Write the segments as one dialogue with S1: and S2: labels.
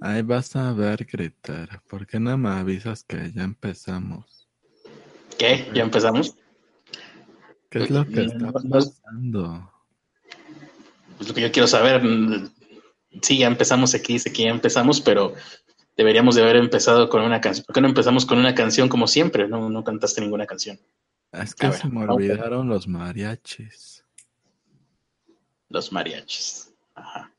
S1: Ahí vas a ver gritar. ¿Por qué no me avisas que ya empezamos?
S2: ¿Qué? ¿Ya empezamos?
S1: ¿Qué es lo que está pasando?
S2: Pues lo que yo quiero saber. Sí, ya empezamos aquí, dice que ya empezamos, pero deberíamos de haber empezado con una canción. ¿Por qué no empezamos con una canción como siempre? No, no cantaste ninguna canción.
S1: Es que se me olvidaron los mariachis.
S2: Los mariachis. Ajá.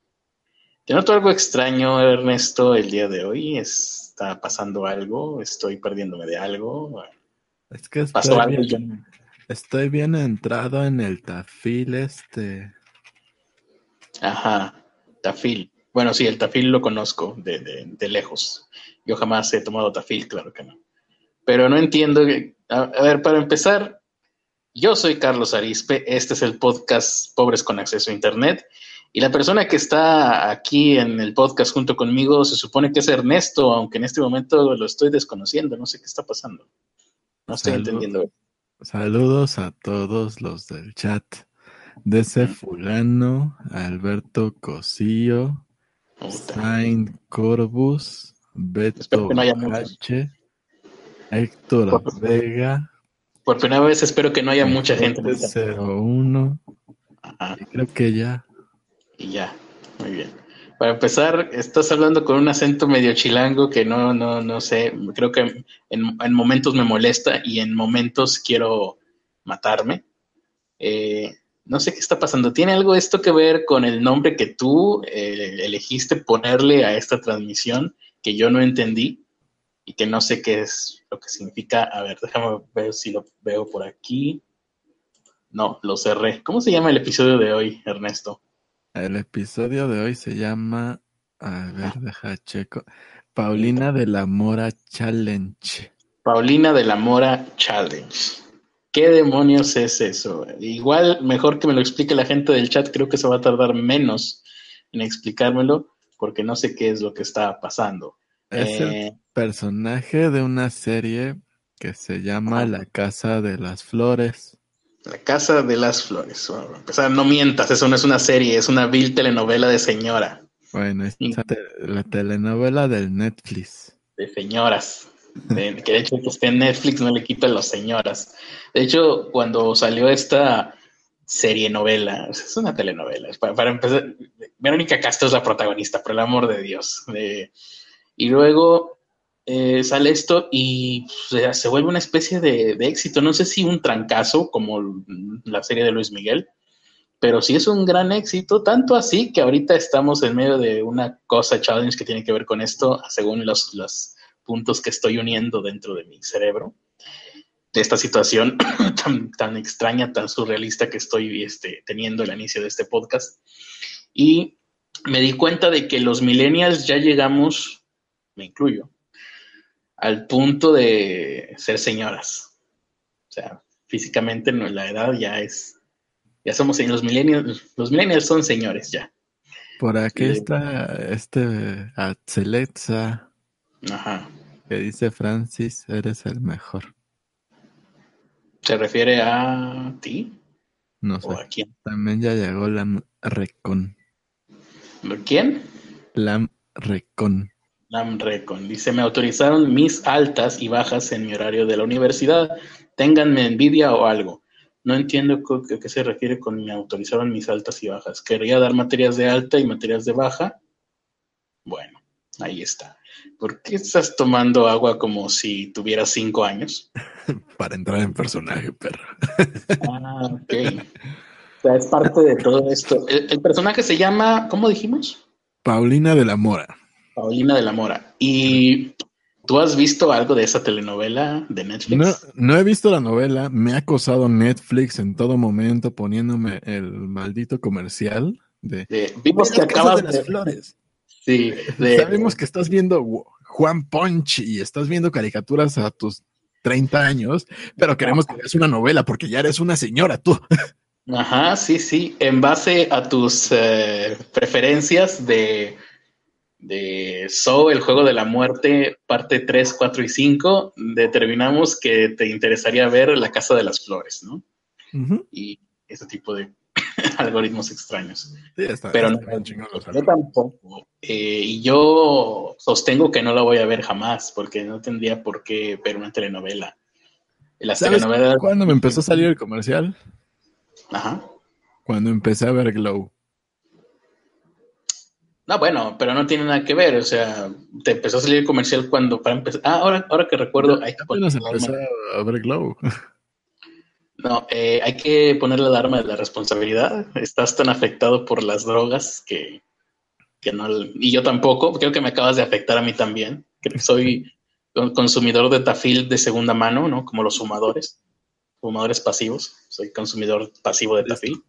S2: Te noto algo extraño, Ernesto, el día de hoy. ¿Está pasando algo? ¿Estoy perdiéndome de algo?
S1: Es que estoy, bien, estoy bien entrado en el tafil este.
S2: Ajá, tafil. Bueno, sí, el tafil lo conozco de, de, lejos. Yo jamás he tomado tafil, claro que no. Pero no entiendo. A, a ver, para empezar, yo soy Carlos Arispe. Este es el podcast Pobres con Acceso a Internet. Y la persona que está aquí en el podcast junto conmigo se supone que es Ernesto, aunque en este momento lo estoy desconociendo, no sé qué está pasando. No estoy entendiendo.
S1: Saludos a todos los del chat. De ese fulano, Alberto Cosillo, Saint Corbus, Beto H, Héctor Vega.
S2: Por primera vez espero que no haya mucha gente.
S1: 01. Creo que ya.
S2: Y ya, muy bien. Para empezar, estás hablando con un acento medio chilango que no, no, no sé, creo que en, momentos me molesta y en momentos quiero matarme. Eh, no sé qué está pasando. ¿Tiene algo esto que ver con el nombre que tú eh, elegiste ponerle a esta transmisión que yo no entendí y que no sé qué es lo que significa? A ver, déjame ver si lo veo por aquí. No, lo cerré. ¿Cómo se llama el episodio de hoy, Ernesto?
S1: El episodio de hoy se llama, a ver, deja checo, Paulina de la Mora Challenge.
S2: Paulina de la Mora Challenge. ¿Qué demonios es eso? Igual, mejor que me lo explique la gente del chat, creo que se va a tardar menos en explicármelo, porque no sé qué es lo que está pasando.
S1: Es el eh, personaje de una serie que se llama La Casa de las Flores.
S2: La Casa de las Flores. Bueno, empezar, no mientas, eso no es una serie, es una vil telenovela de señora.
S1: Bueno, es la telenovela del Netflix.
S2: De señoras. que de hecho que esté en Netflix no le quita los señoras. De hecho, cuando salió esta serie novela, es una telenovela, para, para empezar, Verónica Castro es la protagonista, por el amor de Dios. y luego eh, sale esto y se vuelve una especie de, éxito. No sé si un trancazo como la serie de Luis Miguel, pero sí es un gran éxito, tanto así que ahorita estamos en medio de una cosa challenge que tiene que ver con esto, según los, los puntos que estoy uniendo dentro de mi cerebro, de esta situación tan, tan extraña, tan surrealista que estoy este, teniendo al inicio de este podcast. Y me di cuenta de que los millennials ya llegamos, me incluyo, al punto de ser señoras. O sea, físicamente no, la edad ya es, ya somos los millennials, los millennials son señores ya.
S1: Por aquí está este Atzeletza.
S2: Ajá.
S1: Que dice Francis, eres el mejor.
S2: ¿Se refiere a ti?
S1: No sé. a quién? También ya llegó la Recon.
S2: ¿Quién?
S1: Lam Recon.
S2: Recon. Dice, me autorizaron mis altas y bajas en mi horario de la universidad. Ténganme envidia o algo. No entiendo a qué se refiere con me autorizaron mis altas y bajas. Quería dar materias de alta y materias de baja. Bueno, ahí está. ¿Por qué estás tomando agua como si tuvieras cinco años?
S1: Para entrar en personaje, perro.
S2: ah, ok. O sea, es parte de todo esto. el personaje se llama, ¿cómo dijimos?
S1: Paulina de la Mora.
S2: Paulina de la Mora. ¿Y tú has visto algo de esa telenovela de Netflix?
S1: No, no he visto la novela. Me ha acosado Netflix en todo momento poniéndome el maldito comercial de.
S2: vimos que acabas de las flores.
S1: Sí. Sabemos que estás viendo Juan Punch y estás viendo caricaturas a tus 30 años, pero queremos que veas una novela porque ya eres una señora tú.
S2: Ajá, sí, sí. En base a tus eh, preferencias de de So, el juego de la muerte, parte 3, 4 y 5, determinamos que te interesaría ver La Casa de las Flores, ¿no? Y ese tipo de, algoritmos extraños. Pero no, yo tampoco. Eh, y yo sostengo que no la voy a ver jamás, porque no tendría por qué ver una telenovela.
S1: Las telenovelas... ¿Cuándo me empezó a salir el comercial?
S2: Ajá.
S1: Cuando empecé a ver Glow.
S2: No, bueno, pero no tiene nada que ver. O sea, te empezó a salir el comercial cuando para empezar. Ah, ahora, ahora que recuerdo. Hay que
S1: poner a ver Glow.
S2: No, eh, hay que poner la alarma de la responsabilidad. Estás tan afectado por las drogas que, que no. Y yo tampoco. Creo que me acabas de afectar a mí también. que soy consumidor de tafil de segunda mano, ¿no? Como los fumadores. Fumadores pasivos. Soy consumidor pasivo de tafil.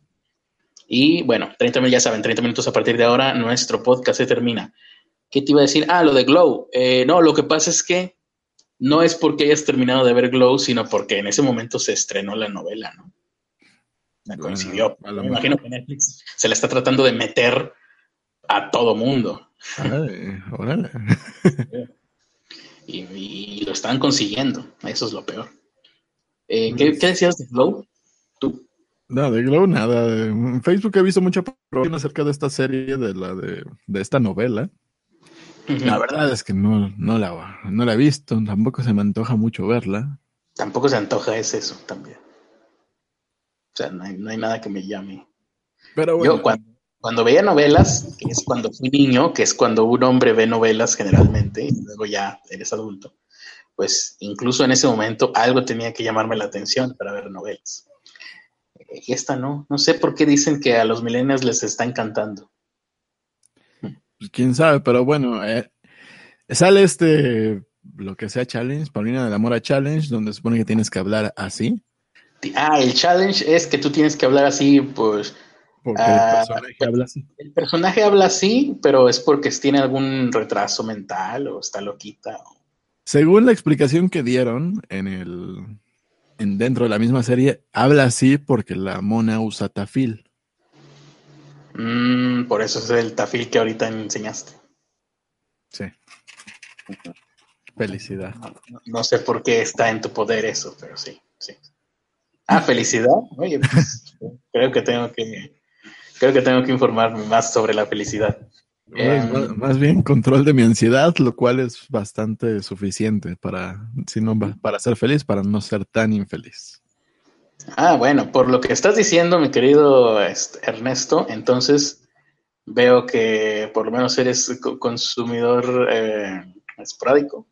S2: Y bueno, 30 minutos, ya saben, 30 minutos a partir de ahora, nuestro podcast se termina. ¿Qué te iba a decir? Ah, lo de Glow. Eh, no, lo que pasa es que no es porque hayas terminado de ver Glow, sino porque en ese momento se estrenó la novela, ¿no? Me coincidió. Me imagino que Netflix se le está tratando de meter a todo mundo. órale. y, lo están consiguiendo. Eso es lo peor. Eh, ¿qué, ¿Qué decías de Glow?
S1: No, de Glow nada. En Facebook he visto mucha información acerca de esta serie, de la de, esta novela. La verdad es que no, no, la, no la he visto, tampoco se me antoja mucho verla.
S2: Tampoco se antoja, es eso también. O sea, no hay, nada que me llame. Pero Yo cuando, cuando, veía novelas, que es cuando fui niño, que es cuando un hombre ve novelas generalmente, y luego ya eres adulto, pues incluso en ese momento algo tenía que llamarme la atención para ver novelas y esta no. No sé por qué dicen que a los millennials les está encantando.
S1: Pues quién sabe, pero bueno, eh, sale este, lo que sea challenge, Paulina de la Mora Challenge, donde se supone que tienes que hablar así.
S2: Ah, el challenge es que tú tienes que hablar así, pues...
S1: Porque el ah, personaje habla así.
S2: El personaje habla así, pero es porque tiene algún retraso mental o está loquita.
S1: Según la explicación que dieron en el, en, dentro de la misma serie habla así porque la mona usa tafil.
S2: Mm, por eso es el tafil que ahorita enseñaste.
S1: Sí. Felicidad.
S2: No, sé por qué está en tu poder eso, pero sí, sí. Ah, felicidad. Oye, pues, creo que tengo que creo que tengo que informarme más sobre la felicidad.
S1: Em, más, bien control de mi ansiedad, lo cual es bastante suficiente para, si no, para ser feliz, para no ser tan infeliz.
S2: Ah, bueno, por lo que estás diciendo, mi querido este, Ernesto, entonces veo que por lo menos eres consumidor eh, esporádico.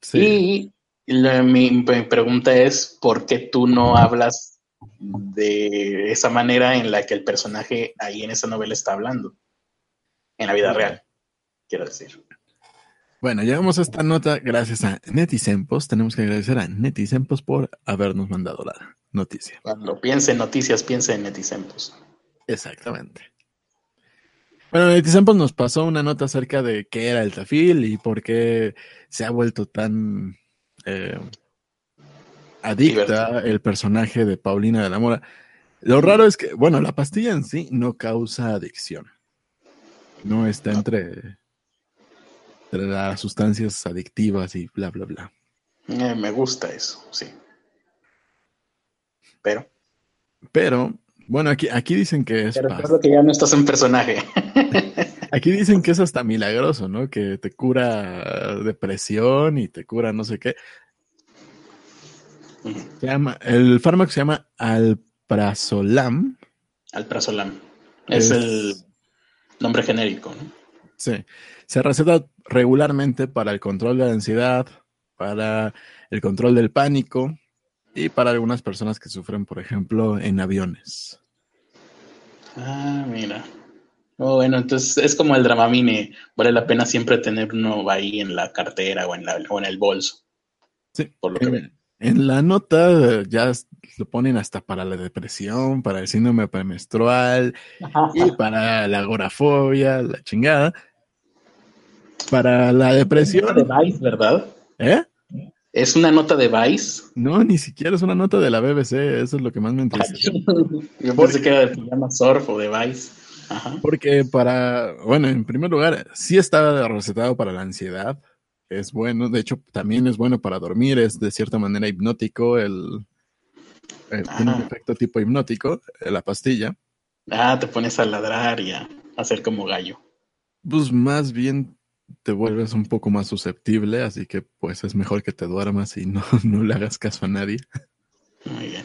S2: Sí. Y mi, mi pregunta es, ¿por qué tú no hablas de esa manera en la que el personaje ahí en esa novela está hablando? En la vida real, quiero decir.
S1: Bueno, llegamos a esta nota gracias a Netisempos. Tenemos que agradecer a Netisempos por habernos mandado la noticia.
S2: Cuando piense en noticias, piense en Netisempos.
S1: Exactamente. Bueno, Netisempos nos pasó una nota acerca de qué era el tafil y por qué se ha vuelto tan eh, adicta el personaje de Paulina de la Mora. Lo raro es que, bueno, la pastilla en sí no causa adicción. No está entre, las sustancias adictivas y bla, bla, bla.
S2: Eh, me gusta eso, sí. Pero.
S1: Pero, bueno, aquí, aquí dicen que es.
S2: Pero que ya no estás en personaje.
S1: aquí dicen que es hasta milagroso, ¿no? Que te cura depresión y te cura no sé qué. Se llama, el fármaco se llama Alprazolam.
S2: Alprazolam. es el Nombre genérico, ¿no?
S1: Sí. Se receta regularmente para el control de la ansiedad, para el control del pánico y para algunas personas que sufren, por ejemplo, en aviones.
S2: Ah, mira. Oh, bueno, entonces es como el Dramamine. Vale la pena siempre tener uno ahí en la cartera o en, la, o en el bolso.
S1: Sí. Por lo que en la nota ya lo ponen hasta para la depresión, para el síndrome premenstrual y para la agorafobia, la chingada. Para la depresión.
S2: de Vice, ¿verdad?
S1: ¿Eh?
S2: ¿Es una nota de Vice?
S1: No, ni siquiera es una nota de la BBC, eso es lo que más me interesa.
S2: Yo pensé que era de pijama surf o de Vice.
S1: Porque para, bueno, en primer lugar, sí está recetado para la ansiedad, es bueno, de hecho también es bueno para dormir, es de cierta manera hipnótico, el, tiene un efecto tipo hipnótico, eh, la pastilla.
S2: Ah, te pones a ladrar y a hacer como gallo.
S1: Pues más bien te vuelves un poco más susceptible, así que pues es mejor que te duermas y no, no le hagas caso a nadie.
S2: Muy bien.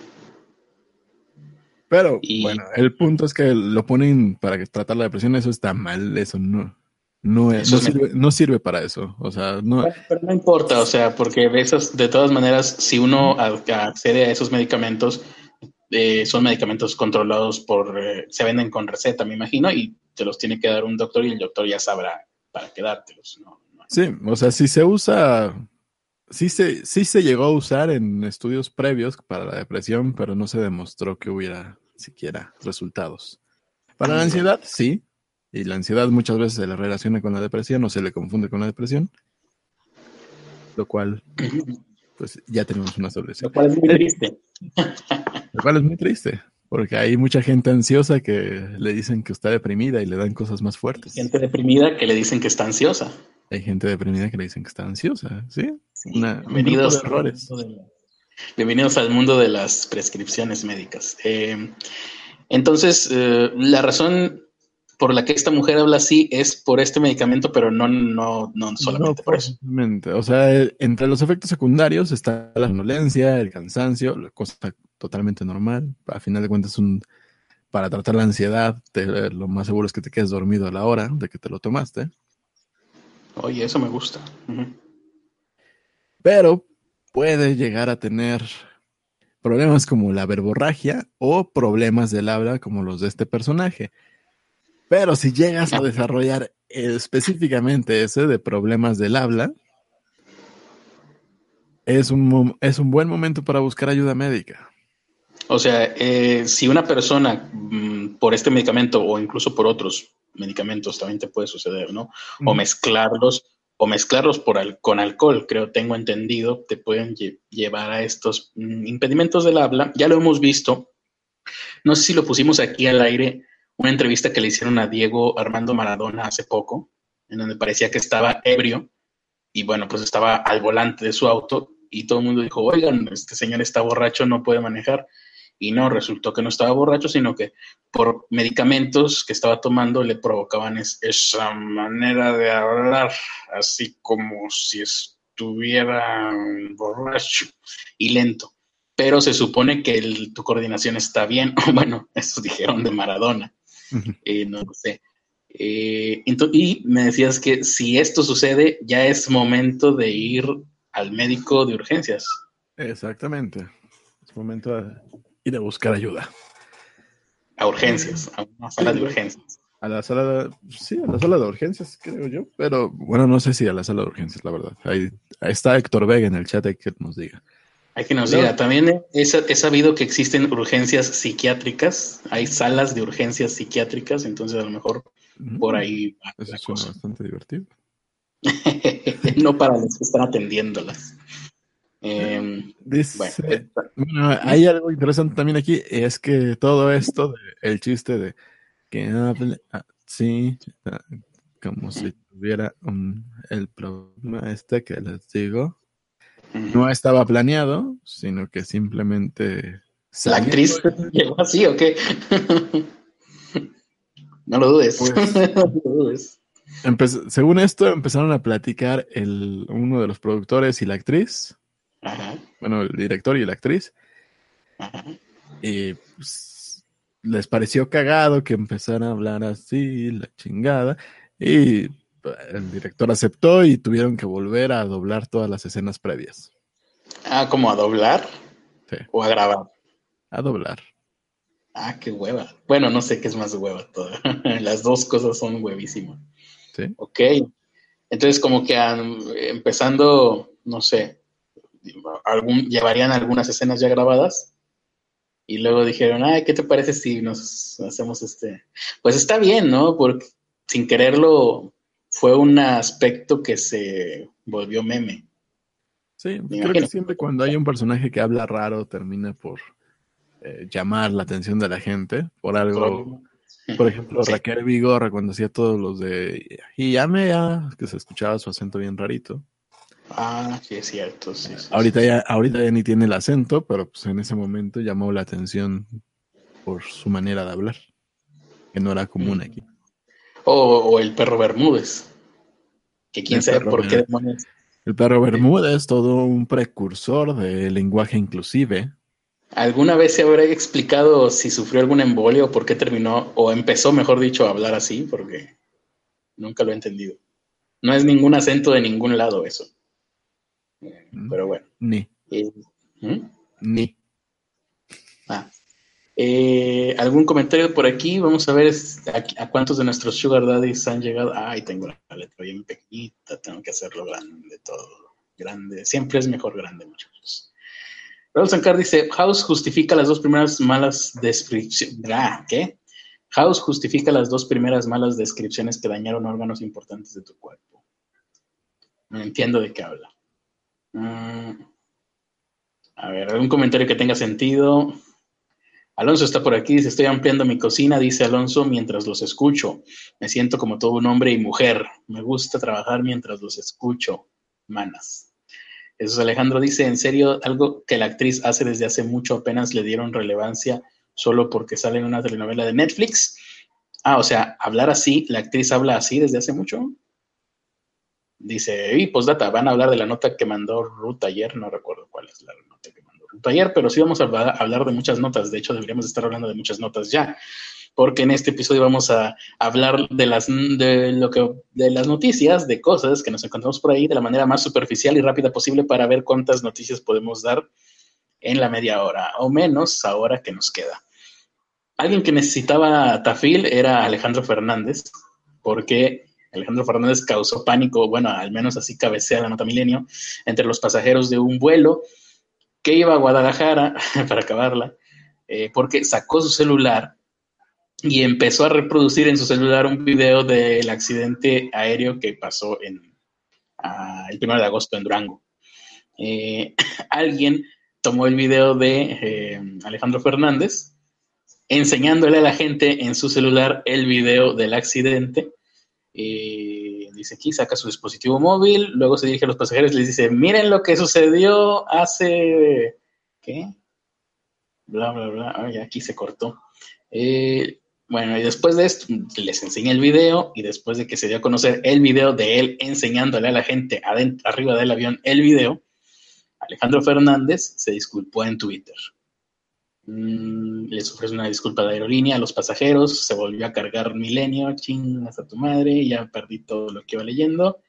S1: Pero bueno, el punto es que lo ponen para tratar la depresión, eso está mal, eso no, no, no, sirve, no, sirve, para eso. O sea, no.
S2: Pero no importa, o sea, porque de, esas, de todas maneras, si uno accede a esos medicamentos, eh, son medicamentos controlados por, eh, se venden con receta, me imagino, y te los tiene que dar un doctor y el doctor ya sabrá para quedártelos. ¿no?
S1: Sí, o sea, si se usa, sí se, sí se llegó a usar en estudios previos para la depresión, pero no se demostró que hubiera siquiera resultados. Para la ansiedad, sí. Y la ansiedad muchas veces se le relaciona con la depresión o se le confunde con la depresión. Lo cual, pues ya tenemos una solución.
S2: Lo cual es muy triste.
S1: Lo cual es muy triste. Porque hay mucha gente ansiosa que le dicen que está deprimida y le dan cosas más fuertes.
S2: Gente deprimida que le dicen que está ansiosa.
S1: Hay gente deprimida que le dicen que está ansiosa, ¿sí?
S2: bienvenidos, errores. bienvenidos al mundo de las prescripciones médicas. Eh, entonces, eh, la razón por la que esta mujer habla así es por este medicamento, pero no, no, no solamente por eso.
S1: O sea, entre los efectos secundarios está la somnolencia, el cansancio, cosa totalmente normal. A final de cuentas, un, para tratar la ansiedad, lo más seguro es que te quedes dormido a la hora de que te lo tomaste.
S2: Oye, eso me gusta.
S1: Pero puede llegar a tener problemas como la verborragia o problemas del habla como los de este personaje. Pero si llegas a desarrollar específicamente ese de problemas del habla, es un, es un buen momento para buscar ayuda médica.
S2: O sea, eh, si una persona mm, por este medicamento o incluso por otros medicamentos también te puede suceder, ¿no? O mezclarlos, o mezclarlos por con alcohol, creo, tengo entendido, te pueden llevar a estos mm, impedimentos del habla. Ya lo hemos visto. No sé si lo pusimos aquí al aire, una entrevista que le hicieron a Diego Armando Maradona hace poco, en donde parecía que estaba ebrio y bueno, pues estaba al volante de su auto y todo el mundo dijo, oigan, este señor está borracho, no puede manejar. Y no, resultó que no estaba borracho, sino que por medicamentos que estaba tomando le provocaban esa manera de hablar, así como si estuviera borracho y lento. Pero se supone que tu coordinación está bien, bueno, eso dijeron de Maradona, eh, no lo sé. Eh, y me decías que si esto sucede, ya es momento de ir al médico de urgencias.
S1: Exactamente. Es momento de y de buscar ayuda.
S2: A urgencias, a una sala de urgencias.
S1: A la sala de, sí, a la sala de urgencias, creo yo. Pero bueno, no sé si a la sala de urgencias, la verdad. Ahí, está Héctor Vega en el chat, que nos diga.
S2: Hay que nos diga. También he, sabido que existen urgencias psiquiátricas. Hay salas de urgencias psiquiátricas, entonces a lo mejor por ahí.
S1: Eso suena bastante divertido.
S2: no para los que están atendiéndolas. Em,
S1: bueno, hay algo interesante también aquí, es que todo esto, el chiste de que hable así, ah, como si tuviera el problema este que les digo, no estaba planeado, sino que simplemente...
S2: ¿La actriz llegó así o qué? no lo dudes.
S1: Pues, según esto, empezaron a platicar el, uno de los productores y la actriz bueno, el director y la actriz. Y pues, les pareció cagado que empezara a hablar así, la chingada. Y el director aceptó y tuvieron que volver a doblar todas las escenas previas.
S2: Ah, ¿como a doblar?
S1: Sí.
S2: ¿O a grabar?
S1: A doblar.
S2: Ah, qué hueva. Bueno, no sé qué es más hueva. Toda. Las dos cosas son huevísimas.
S1: Sí.
S2: Ok. Entonces, como que empezando, no sé, algún, llevarían algunas escenas ya grabadas y luego dijeron, ay, ¿qué te parece si nos hacemos este? Pues está bien, ¿no? Porque sin quererlo fue un aspecto que se volvió meme.
S1: Sí, creo que siempre cuando hay un personaje que habla raro termina por eh, llamar la atención de la gente por algo. Por ejemplo, Raquel Vigorra cuando hacía todos los de y llame ya, que se escuchaba su acento bien rarito.
S2: Ah, sí, es cierto. Sí,
S1: ahorita, Ya, ahorita ya ni tiene el acento, pero pues en ese momento llamó la atención por su manera de hablar. que no era común aquí.
S2: O, el perro Bermúdez, que quién sabe por qué demonios.
S1: El perro Bermúdez todo un precursor del lenguaje inclusive.
S2: ¿Alguna vez se habrá explicado si sufrió algún embolio o por qué terminó, o empezó, mejor dicho, a hablar así? Porque nunca lo he entendido. No es ningún acento de ningún lado eso. Mm. Pero bueno.
S1: Ni.
S2: Eh, ¿Mm?
S1: Ni.
S2: Ah. Eh, ¿Algún comentario por aquí? Vamos a ver a, cuántos de nuestros Sugar Daddies han llegado. Ay, tengo la letra bien pequeñita, tengo que hacerlo grande todo. Grande. Siempre es mejor grande, muchachos. Raúl Sankar dice: House justifica las dos primeras malas descripciones. ¿Qué? House justifica las dos primeras malas descripciones que dañaron órganos importantes de tu cuerpo. No entiendo de qué habla. Mm. a ver, algún comentario que tenga sentido. Alonso está por aquí, dice, estoy ampliando mi cocina, dice Alonso, mientras los escucho. Me siento como todo un hombre y mujer. Me gusta trabajar mientras los escucho. Manas. Jesús Alejandro dice, en serio, algo que la actriz hace desde hace mucho, apenas le dieron relevancia solo porque sale en una telenovela de Netflix. Ah, o sea, hablar así, la actriz habla así desde hace mucho. Dice, y postdata, van a hablar de la nota que mandó Ruth ayer, no recuerdo cuál es la nota que mandó Ayer, pero sí vamos a hablar de muchas notas, de hecho deberíamos estar hablando de muchas notas ya, porque en este episodio vamos a hablar de las, de lo que, de las noticias, de cosas que nos encontramos por ahí de la manera más superficial y rápida posible para ver cuántas noticias podemos dar en la media hora o menos ahora que nos queda. Alguien que necesitaba tafil era Alejandro Fernández, porque Alejandro Fernández causó pánico, bueno, al menos así cabecea la nota milenio, entre los pasajeros de un vuelo que iba a Guadalajara, para acabarla, eh, porque sacó su celular y empezó a reproducir en su celular un video del accidente aéreo que pasó en, el 1 de agosto en Durango. Eh, alguien tomó el video de eh, Alejandro Fernández enseñándole a la gente en su celular el video del accidente. Dice aquí, saca su dispositivo móvil, luego se dirige a los pasajeros y les dice, miren lo que sucedió hace... ¿Qué? Bla, bla, bla. aquí se cortó. Eh, bueno, y después de esto, les enseña el video y después de que se dio a conocer el video de él enseñándole a la gente arriba del avión el video, Alejandro Fernández se disculpó en Twitter. Mm, les ofrece una disculpa a la aerolínea, a los pasajeros, se volvió a cargar Milenio, ching, hasta tu madre, ya perdí todo lo que iba leyendo.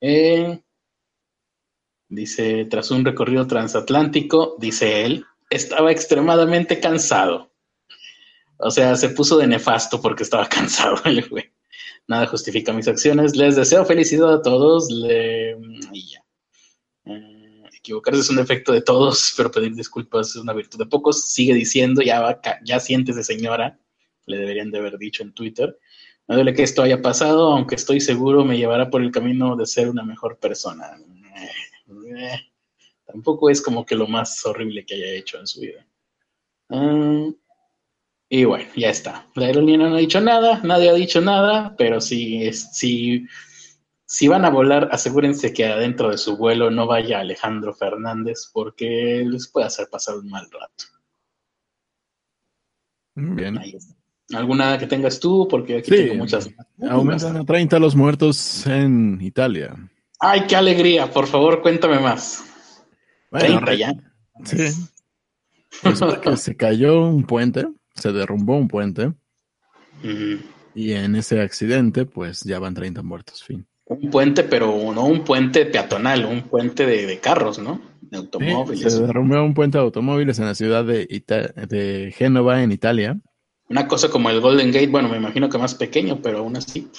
S2: Eh, dice, tras un recorrido transatlántico, dice él, estaba extremadamente cansado. O sea, se puso de nefasto porque estaba cansado el. Nada justifica mis acciones. Les deseo felicidad a todos. Le... Y ya. Equivocarse es un defecto de todos, pero pedir disculpas es una virtud de pocos. Sigue diciendo, ya, va, ya sientes de señora, le deberían de haber dicho en Twitter. Me duele que esto haya pasado, aunque estoy seguro me llevará por el camino de ser una mejor persona. Tampoco es como que lo más horrible que haya hecho en su vida. Ah, y bueno, ya está. La aerolínea no ha dicho nada, nadie ha dicho nada, pero sí, sí si van a volar, asegúrense que adentro de su vuelo no vaya Alejandro Fernández porque les puede hacer pasar un mal rato.
S1: Bien.
S2: ¿Alguna que tengas tú? Porque aquí tengo muchas.
S1: Aumentan a 30 los muertos en Italia.
S2: Ay, qué alegría. Por favor, cuéntame más. 30 ya.
S1: Sí. Pues que se cayó un puente, se derrumbó un puente. Y en ese accidente, pues ya van 30 muertos, fin.
S2: Un puente, pero no un puente peatonal, un puente de, carros, ¿no? De automóviles.
S1: se derrumbó un puente de automóviles en la ciudad de, de Génova, en Italia.
S2: Una cosa como el Golden Gate, bueno, me imagino que más pequeño, pero aún así.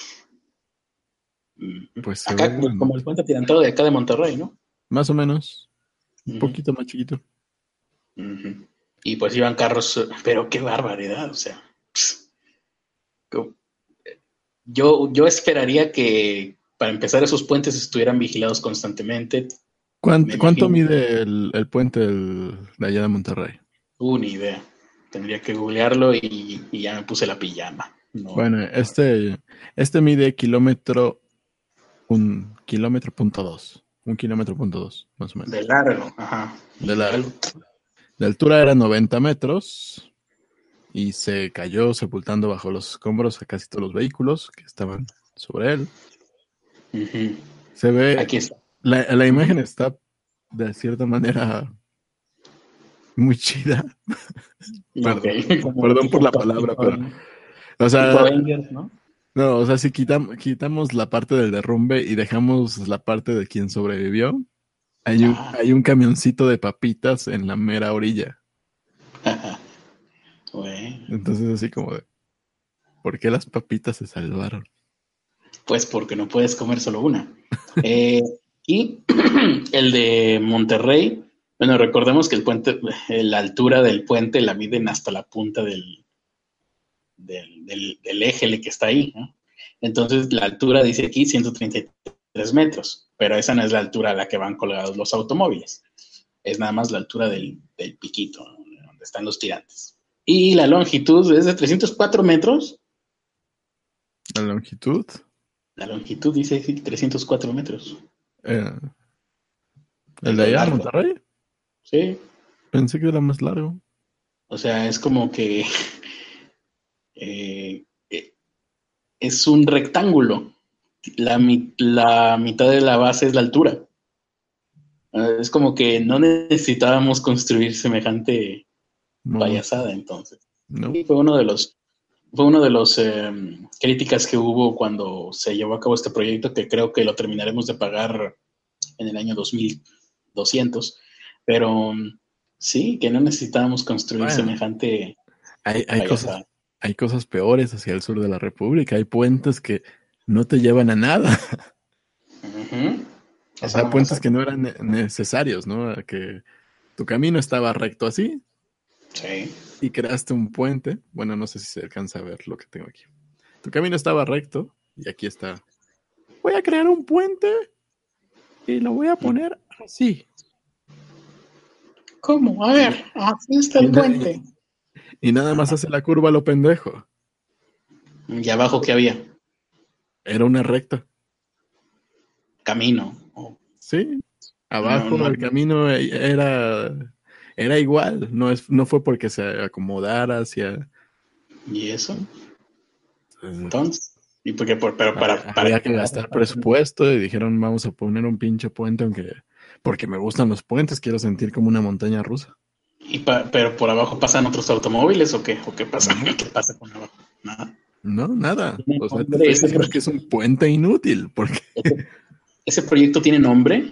S1: Pues
S2: acá, como el puente tirantado de acá de Monterrey, ¿no?
S1: Más o menos. Un poquito más chiquito.
S2: Y pues iban carros, pero qué barbaridad, o sea. Yo, yo esperaría que, para empezar, esos puentes estuvieran vigilados constantemente.
S1: ¿Cuánto, mide el, puente de allá de Monterrey?
S2: Una idea. Tendría que googlearlo y, ya me puse la pijama.
S1: Bueno, este, este mide kilómetro, un kilómetro punto dos. Un kilómetro punto dos, más o menos.
S2: De largo, ajá.
S1: De largo. De altura era 90 metros. y se cayó sepultando bajo los escombros a casi todos los vehículos que estaban sobre él. Se ve.
S2: Aquí está.
S1: La, imagen está de cierta manera muy chida. perdón, por la palabra, pero. O sea, ¿no? No, o sea, si quitamos, quitamos la parte del derrumbe y dejamos la parte de quien sobrevivió, hay un, ah. hay un camioncito de papitas en la mera orilla. Entonces así como de, ¿por qué las papitas se salvaron?
S2: Pues porque no puedes comer solo una. Eh, y el de Monterrey, bueno, recordemos que el puente, la altura del puente la miden hasta la punta del, del, del, eje que está ahí. Entonces la altura dice aquí 133 metros, pero esa no es la altura a la que van colgados los automóviles. Es nada más la altura del, del piquito, donde están los tirantes. Y la longitud es de 304 metros.
S1: ¿La longitud?
S2: La longitud dice 304 metros.
S1: Eh, ¿El de allá, Monterrey?
S2: Sí.
S1: Pensé que era más largo.
S2: O sea, es como que eh, eh, es un rectángulo. La, la, mitad de la base es la altura. Es como que no necesitábamos construir semejante payasada entonces. fue uno de los fue uno de los em, críticas que hubo cuando se llevó a cabo este proyecto, que creo que lo terminaremos de pagar en el año 2200. Pero sí, que no necesitábamos construir semejante.
S1: Hay, hay cosas, hay cosas peores hacia el sur de la República. Hay puentes que no te llevan a nada. O sea, puentes que no eran necesarios, ¿no? Que tu camino estaba recto así
S2: Sí.
S1: Y creaste un puente. Bueno, no sé si se alcanza a ver lo que tengo aquí. Tu camino estaba recto y aquí está. Voy a crear un puente y lo voy a poner así.
S2: ¿Cómo? A ver, así está el puente.
S1: Y nada más hace la curva lo pendejo.
S2: ¿Y abajo qué había?
S1: Era una recta.
S2: Camino.
S1: Sí. Abajo del camino era era igual, no, es, no fue porque se acomodara hacia...
S2: ¿Y eso? Entonces, ¿y por qué? pero para, para,
S1: Había que gastar presupuesto y dijeron vamos a poner un pinche puente aunque... Porque me gustan los puentes, quiero sentir como una montaña rusa.
S2: ¿Y pero por abajo pasan otros automóviles o qué? ¿O qué pasa? ¿Qué pasa con abajo? Nada.
S1: No, nada. O sea, que es un puente inútil. Porque...
S2: ¿Ese proyecto tiene nombre?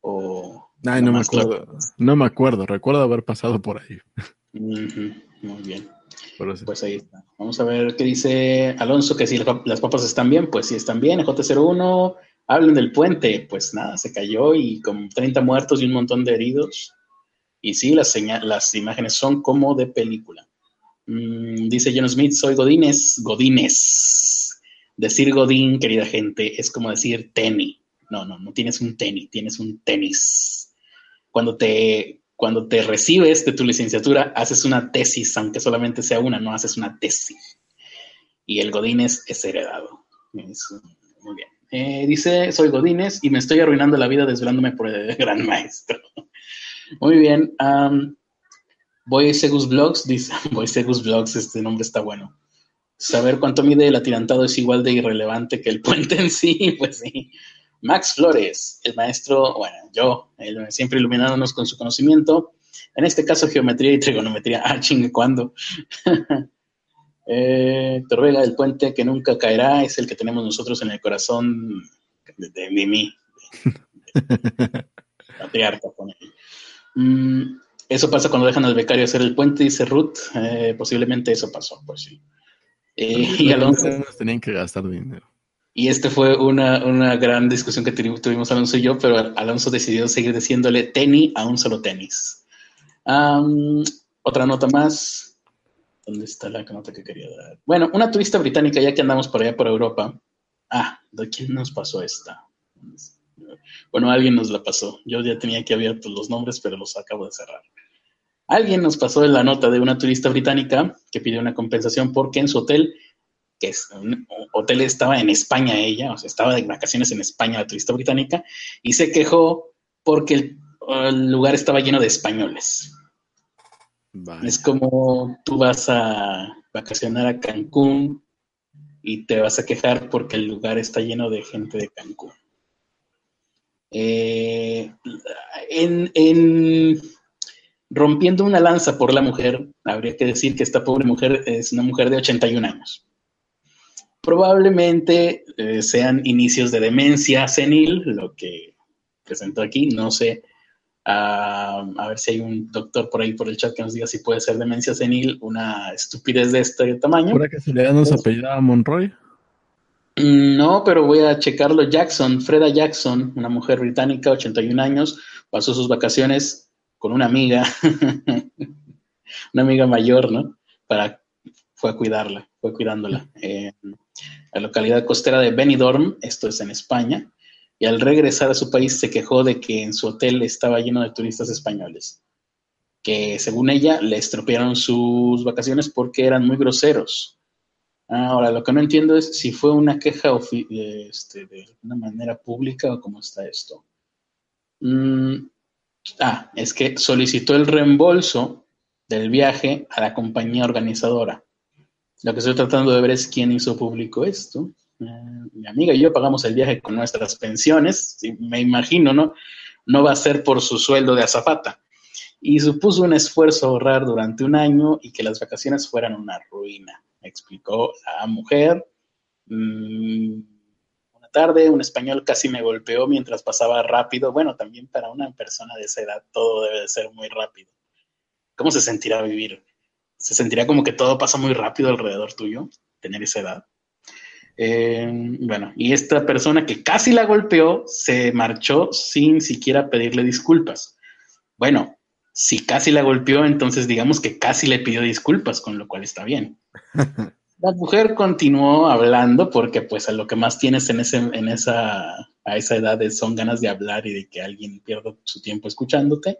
S2: ¿O
S1: Ay, no me acuerdo. No me acuerdo. Recuerdo haber pasado por ahí.
S2: Muy bien. Pues ahí está. Vamos a ver qué dice Alonso, que si las papas están bien, pues sí están bien. J01, hablen del puente. Pues nada, se cayó y con 30 muertos y un montón de heridos. Y sí, las, las imágenes son como de película. Mm, dice John Smith, soy Godínez. Godínez. Decir Godín, querida gente, es como decir tenis. No, no, no tienes un tenis, tienes un tenis cuando te, cuando te recibes de tu licenciatura, haces una tesis, aunque solamente sea una, no haces una tesis. Y el Godínez es heredado. muy bien. Eh, dice, soy Godínez y me estoy arruinando la vida desvelándome por el gran maestro. Muy bien. voy a Segus Blogs, dice, voy a Segus Blogs, este nombre está bueno. Saber cuánto mide el atirantado es igual de irrelevante que el puente en sí, pues sí. Max Flores, el maestro, bueno, yo, siempre iluminándonos con su conocimiento, en este caso geometría y trigonometría. Ah, chingue, ¿cuándo? eh, Torvega del puente que nunca caerá es el que tenemos nosotros en el corazón de, mí. Patriarca, pone mm, eso pasa cuando dejan al becario hacer el puente, dice Ruth. Eh, posiblemente eso pasó, pues sí.
S1: Eh, y Alonso. Tenían que gastar dinero.
S2: Y este fue una, gran discusión que tuvimos Alonso y yo, pero Alonso decidió seguir diciéndole tenis a un solo tenis. otra nota más. ¿Dónde está la nota que quería dar? Bueno, una turista británica, ya que andamos por allá por Europa. Ah, ¿de quién nos pasó esta? Bueno, alguien nos la pasó. Yo ya tenía aquí abiertos los nombres, pero los acabo de cerrar. Alguien nos pasó la nota de una turista británica que pidió una compensación porque en su hotel que es un hotel estaba en España ella, o sea, estaba de vacaciones en España la turista británica, y se quejó porque el, lugar estaba lleno de españoles. Es como tú vas a vacacionar a Cancún y te vas a quejar porque el lugar está lleno de gente de Cancún. Eh, en, rompiendo una lanza por la mujer, habría que decir que esta pobre mujer es una mujer de 81 años. Probablemente eh, sean inicios de demencia senil, lo que presentó aquí, no sé a, ver si hay un doctor por ahí por el chat que nos diga si puede ser demencia senil, una estupidez de este tamaño.
S1: ¿Para que se le dan su apellido a Monroy?
S2: Mm, no, pero voy a checarlo. Jackson, Freda Jackson, una mujer británica, 81 años, pasó sus vacaciones con una amiga, una amiga mayor, ¿no? Para, fue a cuidarla, fue cuidándola. En la localidad costera de Benidorm, esto es en España, y al regresar a su país se quejó de que en su hotel estaba lleno de turistas españoles, que según ella le estropearon sus vacaciones porque eran muy groseros. Ahora, lo que no entiendo es si fue una queja este, de una manera pública o cómo está esto. Mm, ah, es que solicitó el reembolso del viaje a la compañía organizadora. Lo que estoy tratando de ver es quién hizo público esto. Eh, mi amiga y yo pagamos el viaje con nuestras pensiones, me imagino, ¿no? No va a ser por su sueldo de azafata. Y supuso un esfuerzo ahorrar durante un año y que las vacaciones fueran una ruina, explicó la mujer. Mm, una tarde, un español casi me golpeó mientras pasaba rápido. Bueno, también para una persona de esa edad todo debe de ser muy rápido. ¿Cómo se sentirá vivir? ¿Se sentirá como que todo pasa muy rápido alrededor tuyo, tener esa edad? Eh, bueno, y esta persona que casi la golpeó se marchó sin siquiera pedirle disculpas. Bueno, si casi la golpeó, entonces digamos que casi le pidió disculpas, con lo cual está bien. La mujer continuó hablando porque pues a lo que más tienes en, ese, en esa, a esa edad son ganas de hablar y de que alguien pierda su tiempo escuchándote.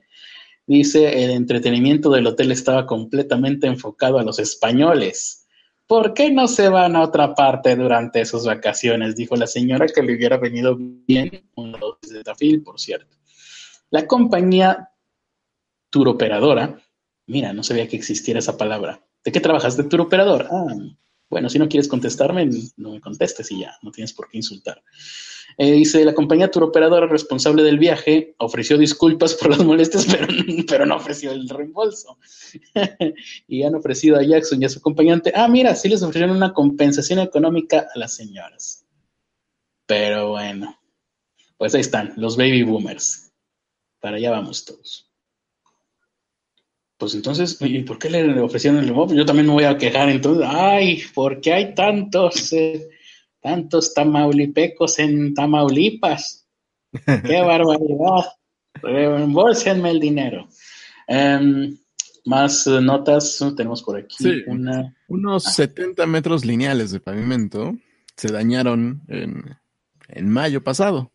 S2: Dice, el entretenimiento del hotel estaba completamente enfocado a los españoles ¿Por qué no se van a otra parte durante sus vacaciones? Dijo la señora que le hubiera venido bien un dosis de tafil, por cierto. La compañía turoperadora, mira, no sabía que existiera esa palabra. ¿De qué trabajas? ¿De turoperador? Ah, bueno, si no quieres contestarme, no me contestes y ya, no tienes por qué insultar. Eh, dice, la compañía turoperadora responsable del viaje ofreció disculpas por las molestias, pero, pero no ofreció el reembolso. y han ofrecido a Jackson y a su acompañante, ah, mira, sí les ofrecieron una compensación económica a las señoras. Pero bueno, pues ahí están, los baby boomers. Para allá vamos todos. Pues entonces, ¿y por qué le ofrecieron el reembolso? Yo también me voy a quejar entonces. Ay, ¿por qué hay tantos... Eh, tantos tamaulipecos en Tamaulipas. ¡Qué barbaridad! Reembolsenme el dinero. Em, más notas tenemos por aquí.
S1: Unos 70 ah. metros lineales de pavimento se dañaron en, en mayo pasado.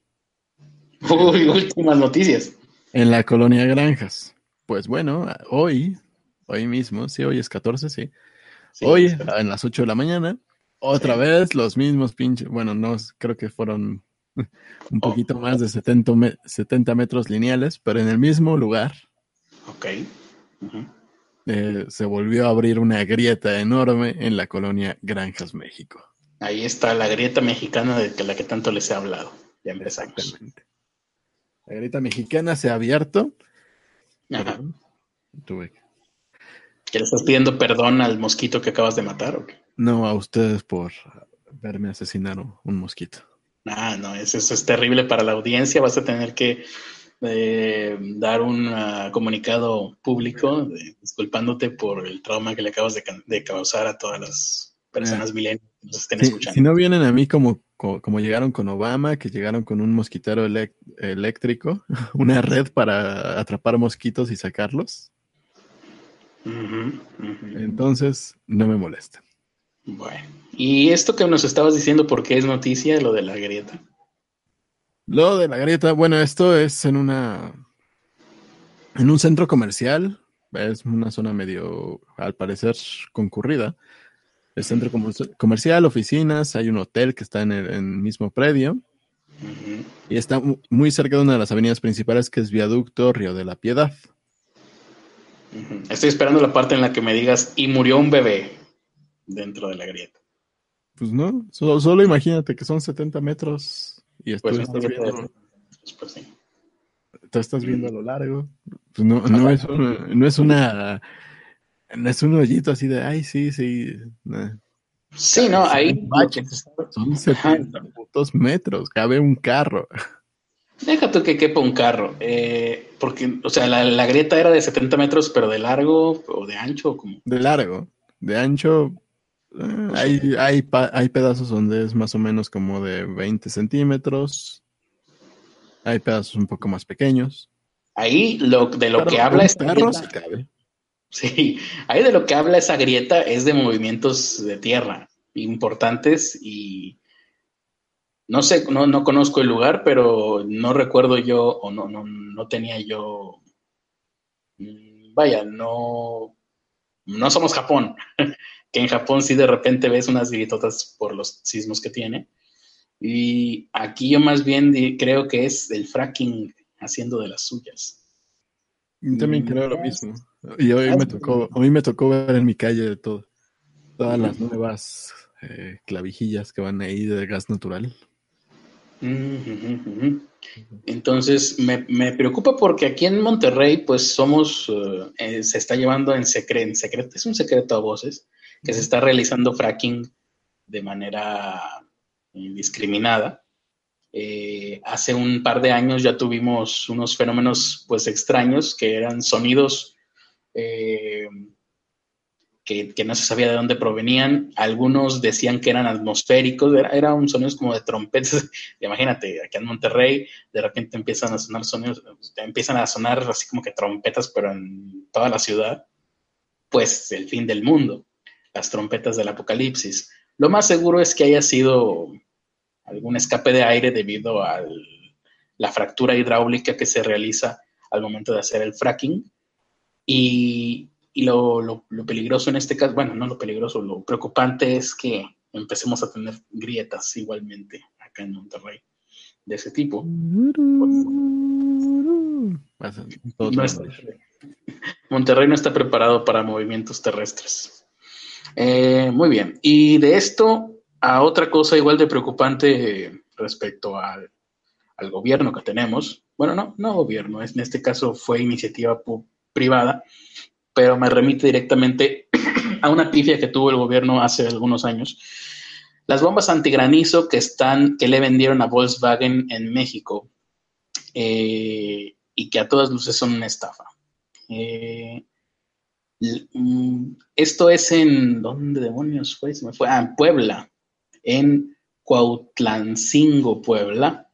S2: Uy, últimas noticias.
S1: En la colonia Granjas. Pues bueno, hoy, hoy mismo, sí, hoy es 14, sí. hoy, en las 8 de la mañana, otra vez los mismos pinches, bueno, no, creo que fueron un oh. poquito más de 70, metros lineales, pero en el mismo lugar.
S2: Ok.
S1: Eh, se volvió a abrir una grieta enorme en la colonia Granjas, México.
S2: Ahí está la grieta mexicana de la que tanto les he hablado. Ya Exactamente.
S1: La grieta mexicana se ha abierto. Ajá.
S2: Tuve ¿Que le estás pidiendo perdón al mosquito que acabas de matar o qué?
S1: No, a ustedes por verme asesinar un mosquito.
S2: Ah, no, eso, es terrible para la audiencia. Vas a tener que eh, dar un ah, comunicado público disculpándote por el trauma que le acabas de, causar a todas las personas eh, que nos estén escuchando.
S1: Si no vienen a mí como, como, llegaron con Obama, que llegaron con un mosquitero eléctrico, una red para atrapar mosquitos y sacarlos. Entonces, no me molesta.
S2: Bueno, y esto que nos estabas diciendo, ¿por qué es noticia lo de la grieta?
S1: Lo de la grieta, bueno, esto es en una. en un centro comercial. Es una zona medio, al parecer, concurrida. El centro comercial, oficinas, hay un hotel que está en el, mismo predio. Y está muy cerca de una de las avenidas principales que es Viaducto Río de la Piedad.
S2: Estoy esperando la parte en la que me digas, y murió un bebé dentro de la grieta.
S1: Pues no, solo, imagínate que son 70 metros y pues estás viendo... Pues sí. Tú estás viendo a lo largo. Pues no, no, es una, no es una... No es un hoyito así de, ay, sí, sí.
S2: Sí, no, ahí...
S1: Son 70 metros, cabe un carro.
S2: Déjate que quepa un carro. Eh, porque, o sea, la, grieta era de 70 metros, pero de largo o de ancho. Como...
S1: De largo. De ancho, eh, hay, hay, hay pedazos donde es más o menos como de 20 centímetros. Hay pedazos un poco más pequeños.
S2: Ahí lo, de lo que habla esta grieta, Sí, ahí de lo que habla esa grieta es de movimientos de tierra importantes y no sé, no, no conozco el lugar, pero no recuerdo yo, o no, no, no tenía yo, mm, vaya, no, no somos Japón, que en Japón sí de repente ves unas gritotas por los sismos que tiene. Y aquí yo más bien creo que es el fracking haciendo de las suyas.
S1: también creo lo mismo. Y hoy me tocó, hoy me tocó ver en mi calle de todo. Todas las nuevas eh, clavijillas que van ahí de gas natural.
S2: Entonces, me, preocupa porque aquí en Monterrey, pues somos, eh, eh, se está llevando en, secreto, secreto, es un secreto a voces, que se está realizando fracking de manera indiscriminada. Eh, hace un par de años ya tuvimos unos fenómenos, pues, extraños, que eran sonidos que, no se sabía de dónde provenían. Algunos decían que eran atmosféricos, era, era un sonido como de trompetas. Imagínate, aquí en Monterrey, de repente empiezan a sonar sonidos, empiezan a sonar así como que trompetas, pero en toda la ciudad. Pues el fin del mundo, las trompetas del apocalipsis. Lo más seguro es que haya sido algún escape de aire debido a la fractura hidráulica que se realiza al momento de hacer el fracking. Y y lo, lo, peligroso en este caso, bueno, no lo peligroso, lo preocupante es que empecemos a tener grietas igualmente acá en Monterrey de ese tipo. Monterrey no está preparado para movimientos terrestres. Eh, muy bien. Y de esto a otra cosa igual de preocupante respecto al, al, gobierno que tenemos. Bueno, no, no gobierno, en este caso fue iniciativa privada pero me remite directamente a una pifia que tuvo el gobierno hace algunos años. Las bombas antigranizo que están, que le vendieron a Volkswagen en México eh, y que a todas luces son una estafa. Eh, mm, esto es en, ¿dónde demonios fue? Se me fue, ah, en Puebla, en Cuautlancingo, Puebla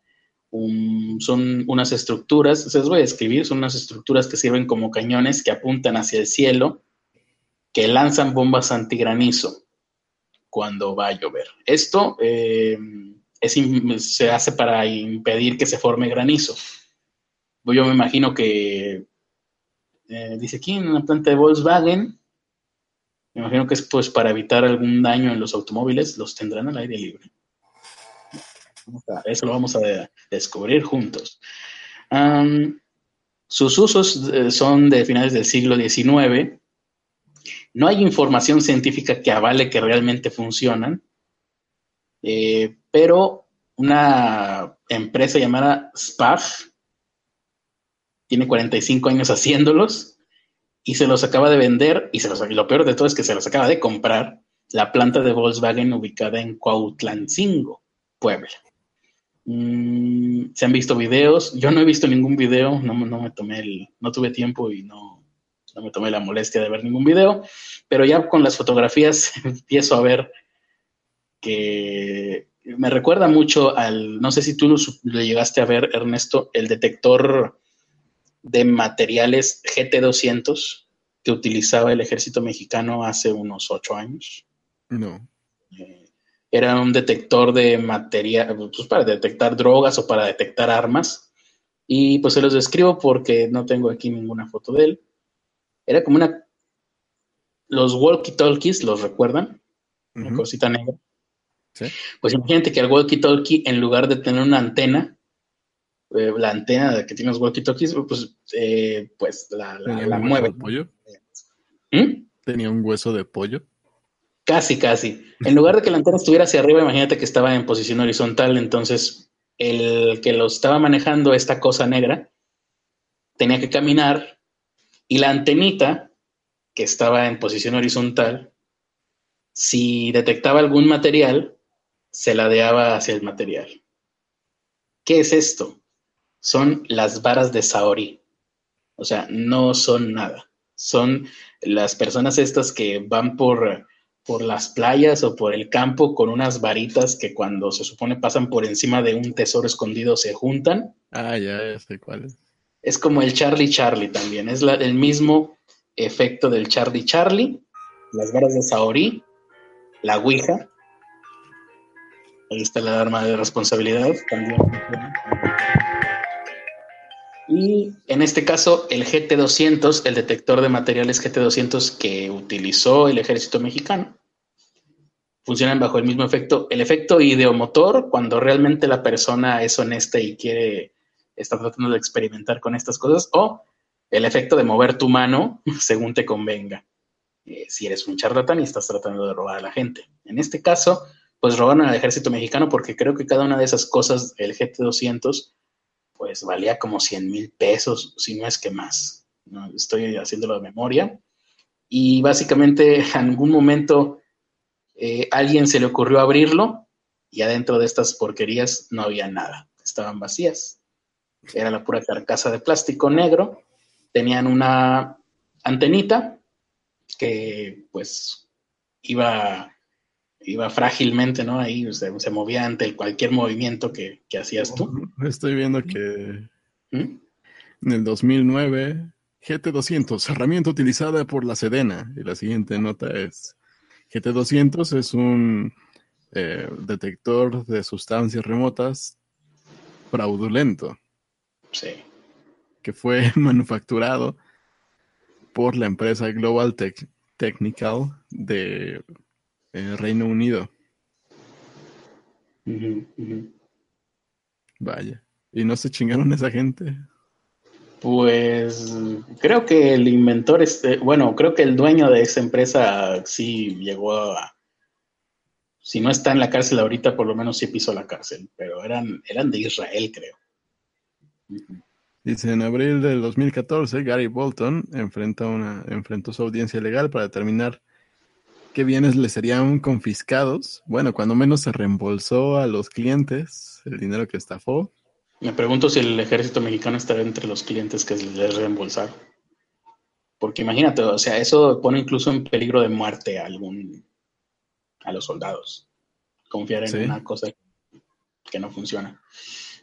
S2: son unas estructuras, se les voy a describir, son unas estructuras que sirven como cañones que apuntan hacia el cielo, que lanzan bombas antigranizo cuando va a llover. Esto eh, se hace para impedir que se forme granizo. Yo me imagino que, eh, dice aquí en la planta de Volkswagen, me imagino que es pues para evitar algún daño en los automóviles, los tendrán al aire libre. Eso lo vamos a descubrir juntos. sus usos eh, son de finales del siglo XIX. No hay información científica que avale que realmente funcionan, eh, pero una empresa llamada SPAG tiene 45 años haciéndolos y se los acaba de vender y, se los, y lo peor de todo es que se los acaba de comprar la planta de Volkswagen ubicada en Cuautlancingo, Puebla. Mm, se han visto videos. Yo no he visto ningún video, no, no me tomé el, no tuve tiempo y no, no me tomé la molestia de ver ningún video, pero ya con las fotografías empiezo a ver que me recuerda mucho al, no sé si tú lo, llegaste a ver, Ernesto, el detector de materiales GT200 que utilizaba el ejército mexicano hace unos ocho años.
S1: No.
S2: Eh, era un detector de materia, pues para detectar drogas o para detectar armas. Y pues se los describo porque no tengo aquí ninguna foto de él. Era como una... Los walkie-talkies, ¿los recuerdan? Una cosita negra. ¿Sí? Pues imagínate que el walkie-talkie, en lugar de tener una antena, eh, la antena que tiene los walkie-talkies, pues, eh, pues la, la, mueve.
S1: pollo? ¿Mm? ¿Tenía un hueso de pollo?
S2: Casi, casi. En lugar de que la antena estuviera hacia arriba, imagínate que estaba en posición horizontal, entonces el que lo estaba manejando, esta cosa negra, tenía que caminar y la antenita, que estaba en posición horizontal, si detectaba algún material, se ladeaba hacia el material. ¿Qué es esto? Son las varas de Saori. O sea, no son nada. Son las personas estas que van por, por las playas o por el campo con unas varitas que cuando se supone pasan por encima de un tesoro escondido se juntan.
S1: Ah, ya, ya sé cuál es.
S2: Es como el Charlie Charlie también. Es el mismo efecto del Charlie Charlie. Las varas de Saori la Ouija. Ahí está la arma de responsabilidad también. Y en este caso, el GT200, el detector de materiales GT200 que utilizó el ejército mexicano, funcionan bajo el mismo efecto. El efecto ideomotor, cuando realmente la persona es honesta y quiere, está tratando de experimentar con estas cosas, o el efecto de mover tu mano según te convenga. Eh, si eres un charlatán y estás tratando de robar a la gente. En este caso, pues robaron al ejército mexicano porque creo que cada una de esas cosas, el GT200, pues valía como 100 mil pesos, si no es que más. ¿no? Estoy haciéndolo de memoria. Y básicamente en algún momento eh, alguien se le ocurrió abrirlo y adentro de estas porquerías no había nada, estaban vacías. Era la pura carcasa de plástico negro, tenían una antenita que pues iba, iba frágilmente, ¿no? Ahí se, movía ante cualquier movimiento que, hacías tú.
S1: Estoy viendo que ¿Mm? en el 2009, GT200, herramienta utilizada por la Sedena. Y la siguiente nota es, GT200 es un eh, detector de sustancias remotas fraudulento.
S2: Sí.
S1: Que fue manufacturado por la empresa Global Technical de eh, Reino Unido. Vaya. ¿Y no se chingaron esa gente?
S2: Pues creo que el inventor, este, bueno, creo que el dueño de esa empresa sí llegó a, si no está en la cárcel ahorita, por lo menos sí pisó la cárcel, pero eran, eran de Israel, creo.
S1: Dice, en abril del 2014, Gary Bolton enfrenta una, enfrentó su audiencia legal para determinar qué bienes le serían confiscados. Bueno, cuando menos se reembolsó a los clientes el dinero que estafó.
S2: Me pregunto si el ejército mexicano estará entre los clientes que les reembolsaron. Porque imagínate, o sea, eso pone incluso en peligro de muerte a algún a los soldados. Confiar en una cosa que no funciona.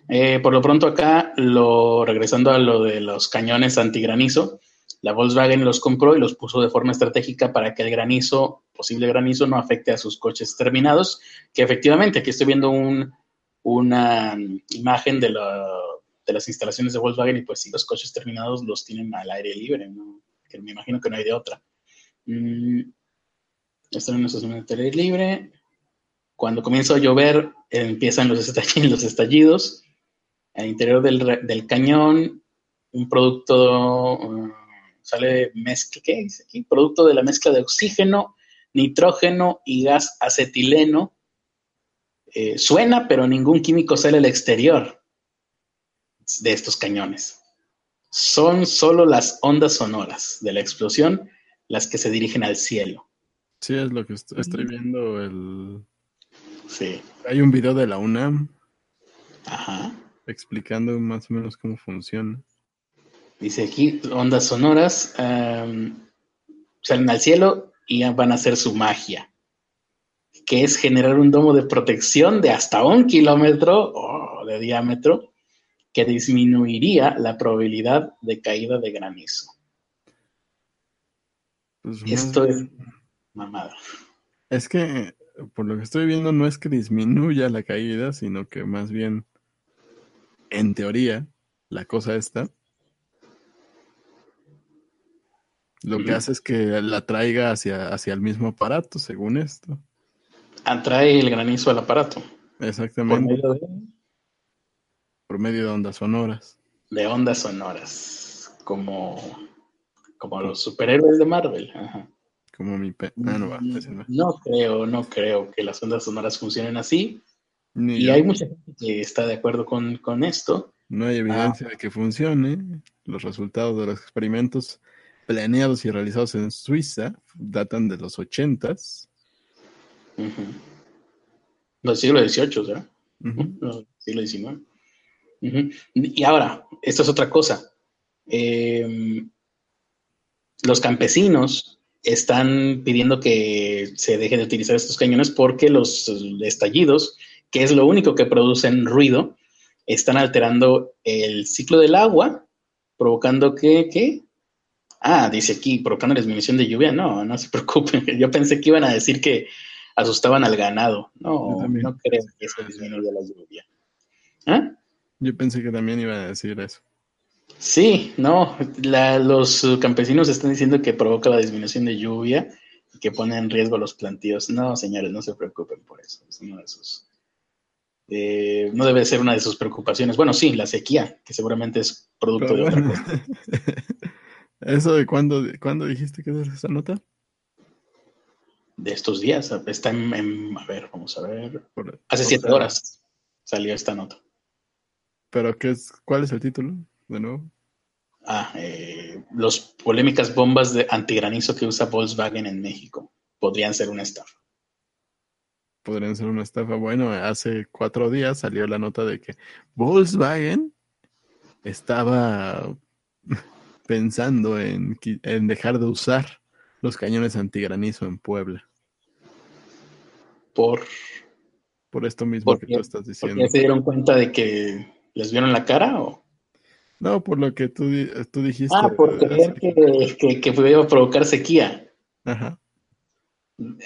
S2: Eh, por lo pronto acá, lo, regresando a lo de los cañones antigranizo, la Volkswagen los compró y los puso de forma estratégica para que el granizo, posible granizo, no afecte a sus coches terminados, que efectivamente, aquí estoy viendo una imagen de, las instalaciones de Volkswagen y pues sí, los coches terminados los tienen al aire libre, que me imagino que no hay de otra. Mm, están en una estación de libre. Cuando comienza a llover, empiezan los estallidos al interior del, cañón un producto, sale mezcla, ¿qué dice aquí? Producto de la mezcla de oxígeno, nitrógeno y gas acetileno. Eh, suena, pero ningún químico sale al exterior de estos cañones. Son solo las ondas sonoras de la explosión las que se dirigen al cielo.
S1: Sí, es lo que estoy viendo. El...
S2: Sí.
S1: Hay un video de la UNAM.
S2: Ajá
S1: explicando más o menos cómo funciona.
S2: Dice aquí, ondas sonoras salen al cielo y van a hacer su magia, que es generar un domo de protección de hasta un kilómetro oh, de diámetro que disminuiría la probabilidad de caída de granizo. Pues Esto es mamada.
S1: Es que, por lo que estoy viendo, no es que disminuya la caída, sino que más bien en teoría, la cosa esta, lo que hace es que la traiga hacia, hacia el mismo aparato, según esto.
S2: Atrae el granizo al aparato.
S1: Exactamente. Por medio de ondas sonoras.
S2: De ondas sonoras. Como, como los superhéroes de Marvel.
S1: Como mi pe ah, no, va,
S2: no, creo, no creo que las ondas sonoras funcionen así. y hay mucha gente que está de acuerdo con, con esto.
S1: No hay evidencia de que funcione. Los resultados de los experimentos planeados y realizados en Suiza datan de los ochentas.
S2: Del siglo XVIII, ¿verdad? siglo XIX. Y ahora, esta es otra cosa. Em, los campesinos están pidiendo que se dejen de utilizar estos cañones porque los estallidos, que es lo único que producen ruido, están alterando el ciclo del agua, provocando que, ¿qué? Ah, dice aquí, provocando la disminución de lluvia. No, no se preocupen. Yo pensé que iban a decir que asustaban al ganado. No, no creo que eso disminuya la lluvia.
S1: ¿Ah? Yo pensé que también iban a decir eso.
S2: Sí, no, los campesinos están diciendo que provoca la disminución de lluvia y que pone en riesgo los plantíos. No, señores, no se preocupen por eso. Es uno de esos eh, no debe ser una de sus preocupaciones. Bueno, sí, la sequía, que seguramente es producto de otra cosa.
S1: ¿Eso de cuándo, cuándo dijiste que es esa nota?
S2: De estos días. Está en, a ver, vamos a ver. Hace siete horas salió esta nota.
S1: ¿Pero qué es, cuál es el título, de nuevo?
S2: Ah, eh, los polémicas bombas de antigranizo que usa Volkswagen en México podrían ser una estafa
S1: podrían ser una estafa. Bueno, hace cuatro días salió la nota de que Volkswagen estaba pensando en, dejar de usar los cañones antigranizo en Puebla.
S2: Por,
S1: por esto mismo que tú estás diciendo.
S2: ¿Ya se dieron cuenta de que les vieron la cara o?
S1: No, por lo que tú, tú dijiste.
S2: Ah, por creer que, que, que podía provocar sequía.
S1: Ajá.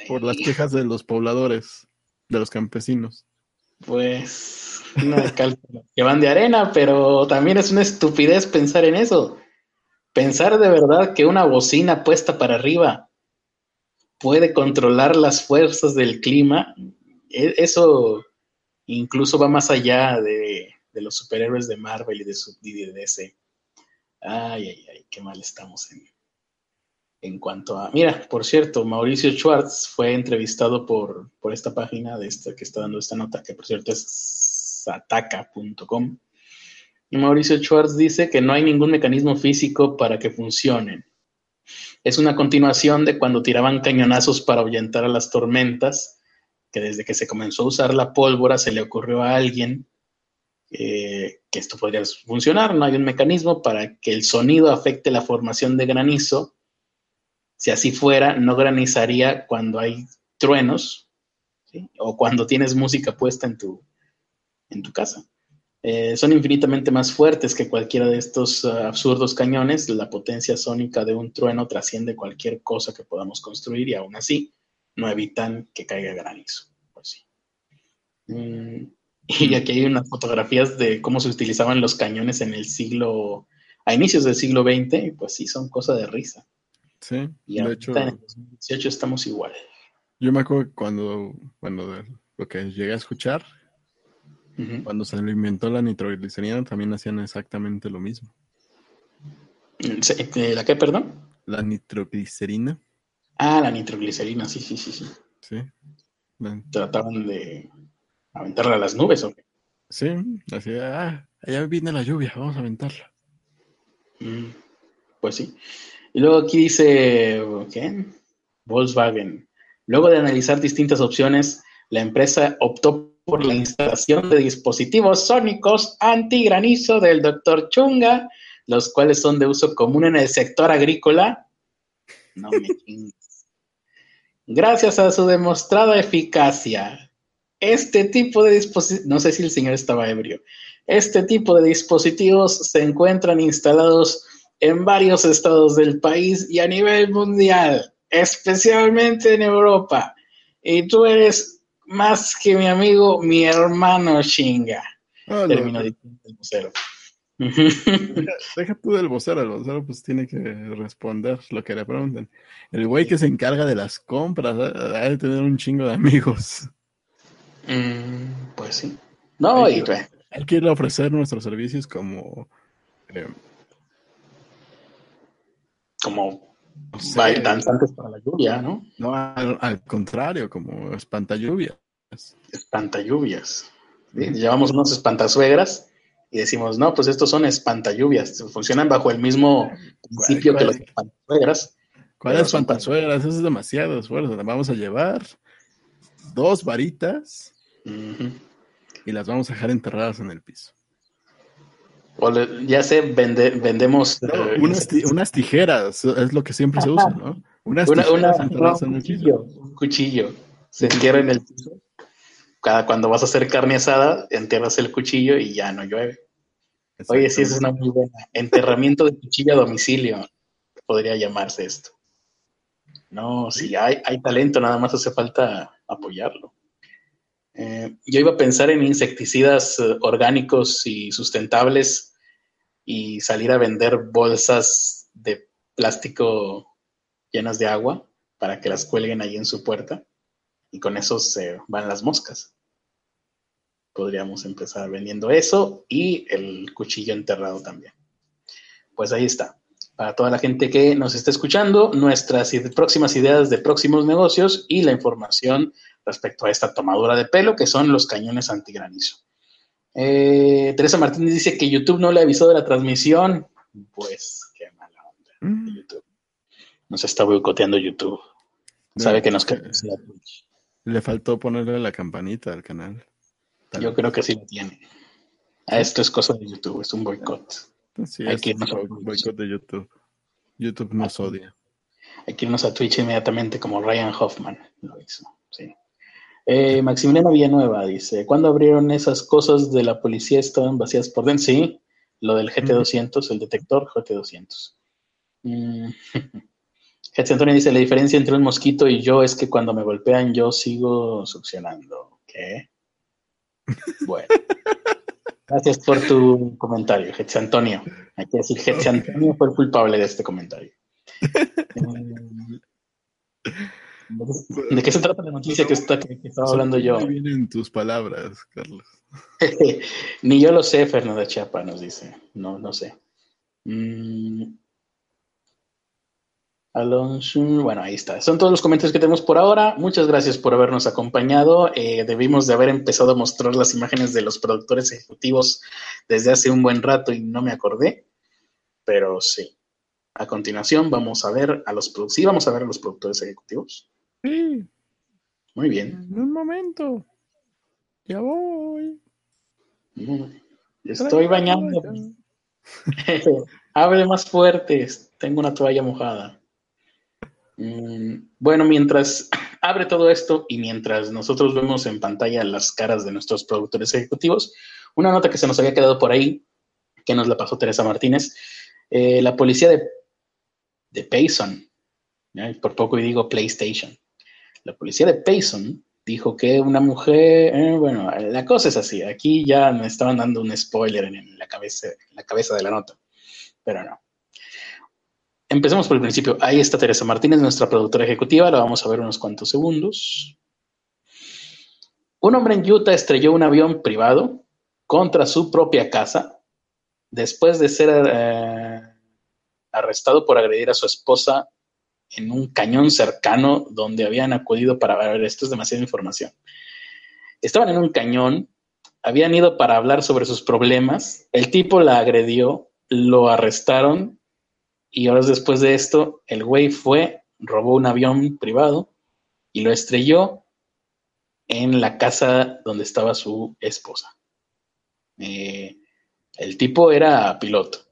S1: Por las quejas de los pobladores de los campesinos.
S2: Pues, no cálculo que van de arena, pero también es una estupidez pensar en eso. Pensar de verdad que una bocina puesta para arriba puede controlar las fuerzas del clima, e, eso incluso va más allá de, los superhéroes de Marvel y de, su, y DC. Ay, ay, ay, qué mal estamos en, en cuanto a, mira, por cierto, Mauricio Schwartz fue entrevistado por, por esta página de esta que está dando esta nota, que por cierto es sataka.com. Mauricio Schwartz dice que no hay ningún mecanismo físico para que funcionen. Es una continuación de cuando tiraban cañonazos para ahuyentar a las tormentas, que desde que se comenzó a usar la pólvora se le ocurrió a alguien eh, que esto podría funcionar. No hay un mecanismo para que el sonido afecte la formación de granizo si así fuera, no granizaría cuando hay truenos o cuando tienes música puesta en tu, en tu casa. Eh, son infinitamente más fuertes que cualquiera de estos uh, absurdos cañones. La potencia sónica de un trueno trasciende cualquier cosa que podamos construir y aún así no evitan que caiga granizo. Pues sí. Mm, y aquí hay unas fotografías de cómo se utilizaban los cañones en el siglo, a inicios del siglo XX, pues sí, son cosa de risa.
S1: Sí,
S2: y de hecho, en 2018 estamos igual.
S1: Yo me acuerdo cuando, cuando lo que llegué a escuchar, cuando se lo inventó la nitroglicerina, también hacían exactamente lo mismo.
S2: Eh, ¿La qué, perdón?
S1: La nitroglicerina.
S2: Ah, la nitroglicerina, sí, sí, sí, sí.
S1: Sí.
S2: Trataban de aventarla a las nubes, ¿o qué?
S1: Sí, así, ah, allá viene la lluvia, vamos a aventarla.
S2: Mm, pues sí. Y luego aquí dice, ¿qué? Volkswagen. Luego de analizar distintas opciones, la empresa optó por la instalación de dispositivos sónicos antigranizo del Dr. Chunga, los cuales son de uso común en el sector agrícola. No me Gracias a su demostrada eficacia, este tipo de dispositivos, no sé si el señor estaba ebrio, este tipo de dispositivos se encuentran instalados en varios estados del país y a nivel mundial, especialmente en Europa. Y tú eres más que mi amigo, mi hermano chinga. Terminó diciendo el vocero.
S1: Deja, tú del vocero, el vocero pues tiene que responder lo que le pregunten. El güey que se encarga de las compras ha de tener un chingo de amigos.
S2: Mm, pues sí. No, y
S1: Él quiere ofrecer nuestros servicios como... Eh,
S2: como danzantes para la lluvia, ¿no?
S1: No, al, contrario, como espantalluvias.
S2: Espantalluvias. Llevamos unos espantasuegras y decimos, no, pues estos son espantalluvias. Funcionan bajo el mismo principio que los espantasuegras.
S1: ¿Cuál es espantasuegras? Eso es demasiado esfuerzo. Vamos a llevar dos varitas y las vamos a dejar enterradas en el piso.
S2: O ya sé, vendemos.
S1: Eh, unas, tijeras, es lo que siempre se usa, ¿no?
S2: Unas tijeras en el piso. Un cuchillo. Se entierra en el piso. Cada cuando vas a hacer carne asada, entierras el cuchillo y ya no llueve. Oye, sí, esa es una muy buena. Enterramiento de cuchillo a domicilio, podría llamarse esto. No, sí, hay, hay talento, nada más hace falta apoyarlo. Eh, yo iba a pensar en insecticidas eh, orgánicos y sustentables y salir a vender bolsas de plástico llenas de agua para que las cuelguen ahí en su puerta y con eso se van las moscas. Podríamos empezar vendiendo eso y el cuchillo enterrado también. Pues ahí está para toda la gente que nos está escuchando, nuestras próximas ideas de próximos negocios y la información respecto a esta tomadura de pelo, que son los cañones antigranizo. Eh, Teresa Martínez dice que YouTube no le avisó de la transmisión. Pues qué mala onda. Mm. YouTube. Nos está boicoteando YouTube. Sabe que nos queremos
S1: Twitch. Le faltó ponerle la campanita al canal.
S2: Yo creo que sí lo tiene. Esto es cosa de YouTube, es un boicot.
S1: Sí, Hay que irnos a boicot de YouTube. YouTube nos odia.
S2: Hay que irnos a Twitch inmediatamente como Ryan Hoffman lo hizo. Sí. Eh, Maximiliano Villanueva dice, ¿cuándo abrieron esas cosas de la policía estaban vacías por dentro? Sí, lo del GT200, el detector GT200. Mm. Antonio dice, la diferencia entre un mosquito y yo es que cuando me golpean yo sigo succionando. ¿Qué? Bueno. Gracias por tu comentario, Getsi Antonio. Hay que decir, Getsi Antonio fue el culpable de este comentario. ¿De qué se trata la noticia que, está, que, estaba hablando yo?
S1: vienen tus palabras, Carlos?
S2: Ni yo lo sé, Fernanda Chapa nos dice. No, no sé. Mm, Alonso, bueno, ahí está. Son todos los comentarios que tenemos por ahora. Muchas gracias por habernos acompañado. Eh, debimos de haber empezado a mostrar las imágenes de los productores ejecutivos desde hace un buen rato y no me acordé, pero sí. A continuación vamos a ver a los sí, vamos a ver a los productores ejecutivos. Sí. Muy bien.
S1: En un momento. Ya voy.
S2: Estoy bañando. Hable más fuerte. Tengo una toalla mojada. Mm, bueno, mientras abre todo esto y mientras nosotros vemos en pantalla las caras de nuestros productores ejecutivos, una nota que se nos había quedado por ahí, que nos la pasó Teresa Martínez, eh, la policía de, de Payson, por poco y digo PlayStation, la policía de Payson dijo que una mujer, eh, bueno, la cosa es así, aquí ya me estaban dando un spoiler en la cabeza, la cabeza de la nota, pero no. Empecemos por el principio. Ahí está Teresa Martínez, nuestra productora ejecutiva. La vamos a ver unos cuantos segundos. Un hombre en Utah estrelló un avión privado contra su propia casa después de ser eh, arrestado por agredir a su esposa en un cañón cercano donde habían acudido para ver, esto es demasiada información. Estaban en un cañón, habían ido para hablar sobre sus problemas, el tipo la agredió, lo arrestaron y horas después de esto, el güey fue, robó un avión privado y lo estrelló en la casa donde estaba su esposa. Eh, el tipo era piloto.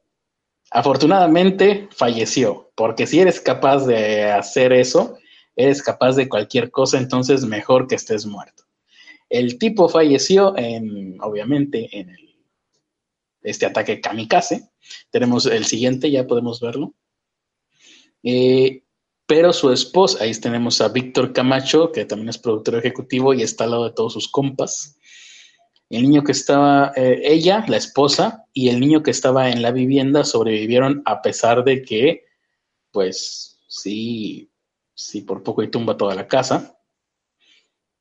S2: Afortunadamente falleció, porque si eres capaz de hacer eso, eres capaz de cualquier cosa, entonces mejor que estés muerto. El tipo falleció en, obviamente, en el, este ataque kamikaze, tenemos el siguiente, ya podemos verlo. Eh, pero su esposa, ahí tenemos a Víctor Camacho, que también es productor ejecutivo y está al lado de todos sus compas. El niño que estaba, eh, ella, la esposa, y el niño que estaba en la vivienda sobrevivieron a pesar de que, pues, sí, sí, por poco y tumba toda la casa.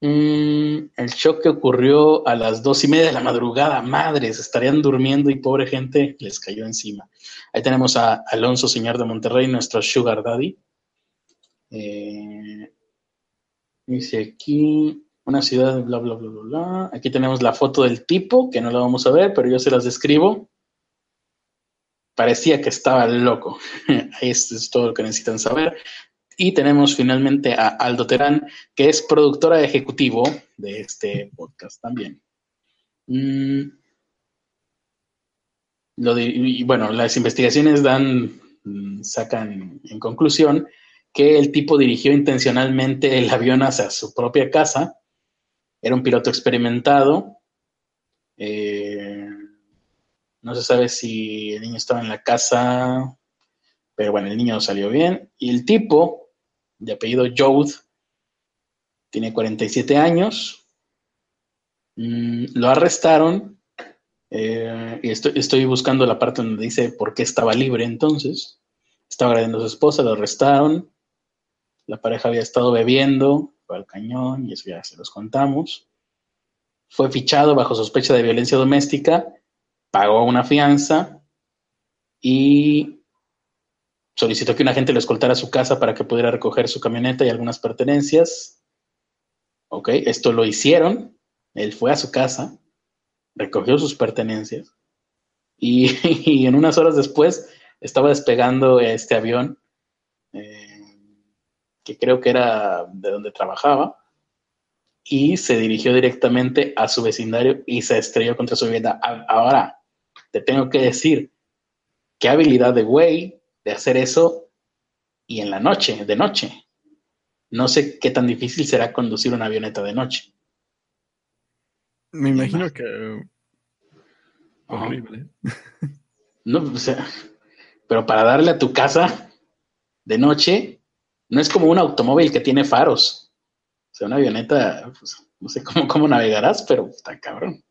S2: Mm, el shock que ocurrió a las dos y media de la madrugada, madres, estarían durmiendo y pobre gente les cayó encima. Ahí tenemos a Alonso, señor de Monterrey, nuestro Sugar Daddy. Eh, dice aquí una ciudad, bla, bla, bla, bla, bla. Aquí tenemos la foto del tipo, que no la vamos a ver, pero yo se las describo. Parecía que estaba loco. Esto es todo lo que necesitan saber. Y tenemos finalmente a Aldo Terán, que es productora ejecutivo de este podcast también. Mm. y bueno, las investigaciones dan, mm, sacan en conclusión que el tipo dirigió intencionalmente el avión hacia su propia casa. Era un piloto experimentado. Eh, no se sabe si el niño estaba en la casa, pero bueno, el niño salió bien. Y el tipo de apellido Jode, tiene 47 años, mm, lo arrestaron, eh, y estoy, buscando la parte donde dice por qué estaba libre entonces, estaba agrediendo a su esposa, lo arrestaron, la pareja había estado bebiendo, fue al cañón, y eso ya se los contamos, fue fichado bajo sospecha de violencia doméstica, pagó una fianza y solicitó que un agente lo escoltara a su casa para que pudiera recoger su camioneta y algunas pertenencias. Ok, esto lo hicieron. Él fue a su casa, recogió sus pertenencias y, en unas horas después estaba despegando este avión, eh, que creo que era de donde trabajaba, y se dirigió directamente a su vecindario y se estrelló contra su vivienda. Ahora, te tengo que decir, qué habilidad de güey de hacer eso y en la noche, de noche. No sé qué tan difícil será conducir una avioneta de noche.
S1: Me imagino que horrible.
S2: No, o sea, pero para darle a tu casa de noche, no es como un automóvil que tiene faros. O sea, una avioneta, pues, no sé cómo, cómo navegarás, pero está cabrón.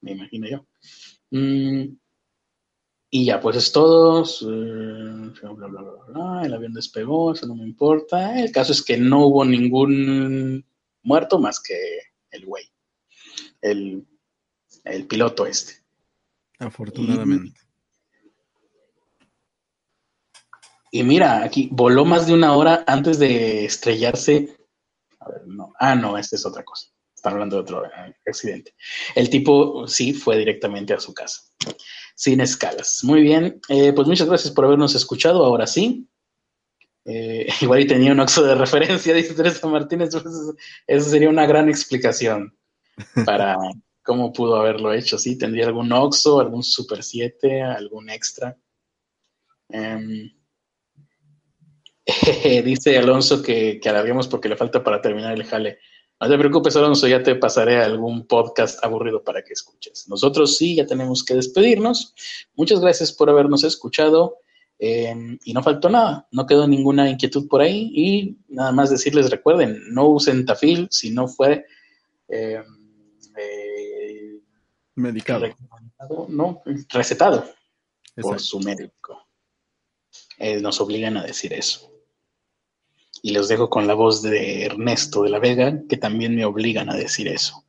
S2: Me imagino yo. Mm, y ya, pues es todo. El avión despegó, eso no me importa. El caso es que no hubo ningún muerto más que el güey, el, piloto este.
S1: Afortunadamente.
S2: Y, mira, aquí voló más de una hora antes de estrellarse. A ver, no. Ah, no, esta es otra cosa. Están hablando de otro eh, accidente. El tipo sí fue directamente a su casa sin escalas. Muy bien, eh, pues muchas gracias por habernos escuchado. Ahora sí. Eh, igual y tenía un oxo de referencia, dice Teresa Martínez. Pues eso sería una gran explicación para cómo pudo haberlo hecho. Sí, tendría algún oxo, algún Super 7, algún extra. Em, dice Alonso que, que alarguemos porque le falta para terminar el jale. No te preocupes, Alonso, ya te pasaré algún podcast aburrido para que escuches. Nosotros sí, ya tenemos que despedirnos. Muchas gracias por habernos escuchado. Em, y no faltó nada, no quedó ninguna inquietud por ahí. Y nada más decirles, recuerden, no usen tafil si no fue em, eh,
S1: medicado.
S2: No, recetado por su médico. Eh, nos obligan a decir eso. Y los dejo con la voz de Ernesto de la Vega, que también me obligan a decir eso.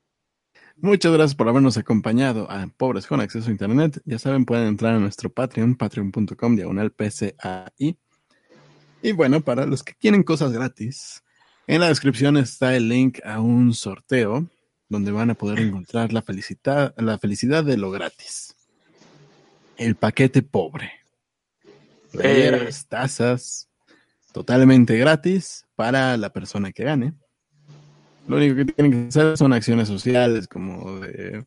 S1: Muchas gracias por habernos acompañado a Pobres con Acceso a Internet. Ya saben, pueden entrar a nuestro Patreon, patreon.com, diagonal PCAI. Y bueno, para los que quieren cosas gratis, en la descripción está el link a un sorteo donde van a poder encontrar la felicidad, la felicidad de lo gratis. El paquete pobre. Playeras, tazas, totalmente gratis para la persona que gane. Lo único que tienen que hacer son acciones sociales como de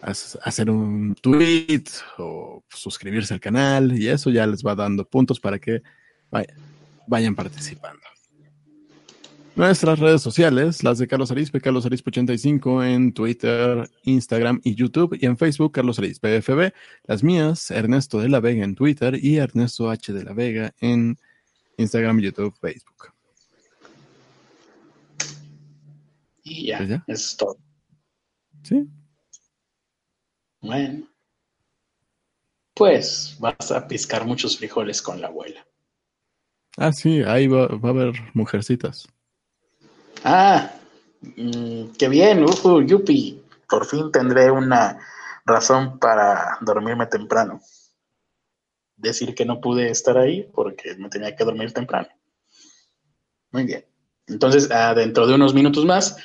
S1: hacer un tweet o suscribirse al canal y eso ya les va dando puntos para que vayan participando. Nuestras redes sociales, las de Carlos Arispe, Carlos Arispe 85 en Twitter, Instagram y YouTube y en Facebook Carlos Arispe FB. Las mías, Ernesto de la Vega en Twitter y Ernesto H de la Vega en Instagram, YouTube, Facebook.
S2: Y ya, eso es todo.
S1: Sí.
S2: Bueno. Pues vas a piscar muchos frijoles con la abuela.
S1: Ah, sí, ahí va, a haber mujercitas.
S2: Ah, Mm, qué bien, ufu, yupi. Por fin tendré una razón para dormirme temprano. Decir que no pude estar ahí porque me tenía que dormir temprano. Muy bien. Entonces, ah, dentro de unos minutos más,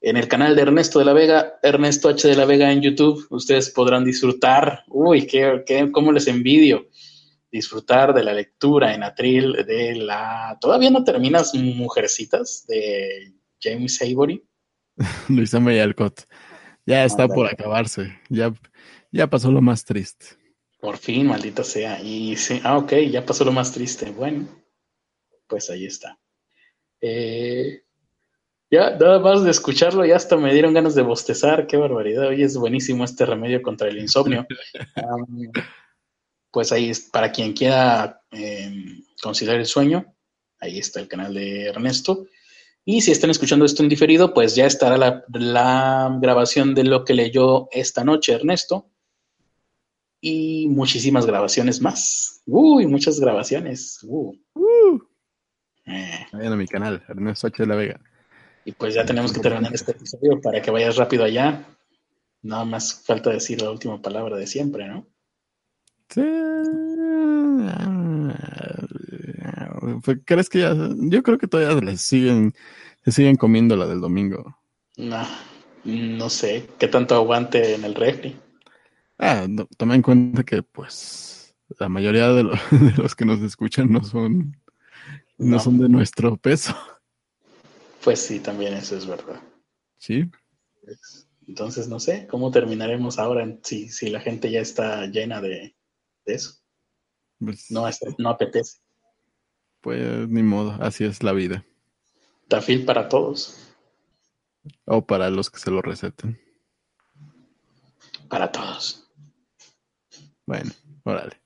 S2: en el canal de Ernesto de la Vega, Ernesto H. de la Vega en YouTube, ustedes podrán disfrutar, uy, qué, qué, cómo les envidio, disfrutar de la lectura en atril de la... ¿Todavía no terminas Mujercitas de James Avery?
S1: Luisa Mayalcott. Ya está por acabarse, ya, ya pasó lo más triste.
S2: Por fin, maldita sea. Y sí, ah, ok, ya pasó lo más triste. Bueno, pues ahí está. Eh, ya, nada más de escucharlo, ya hasta me dieron ganas de bostezar, qué barbaridad. Hoy es buenísimo este remedio contra el insomnio. pues ahí, es, para quien quiera eh, considerar el sueño, ahí está el canal de Ernesto. Y si están escuchando esto en diferido, pues ya estará la, la grabación de lo que leyó esta noche Ernesto. Y muchísimas grabaciones más. Uy, muchas grabaciones. Uh. Uh.
S1: Eh. en mi canal, Ernesto H. de la Vega.
S2: Y pues ya tenemos que terminar este episodio para que vayas rápido allá. Nada más falta decir la última palabra de siempre, ¿no? Sí.
S1: Pues, ¿Crees que ya? Yo creo que todavía les siguen, se siguen comiendo la del domingo.
S2: No, no sé. ¿Qué tanto aguante en el refri?
S1: Ah, toma en cuenta que, pues, la mayoría de, de los que nos escuchan no son, no son de nuestro peso.
S2: Pues sí, también eso es verdad.
S1: Sí.
S2: Entonces, no sé, ¿cómo terminaremos ahora si, si la gente ya está llena de, eso? Pues no, no apetece.
S1: Pues ni modo, así es la vida.
S2: Tafil para todos.
S1: O para los que se lo receten.
S2: Para todos.
S1: Bueno, órale.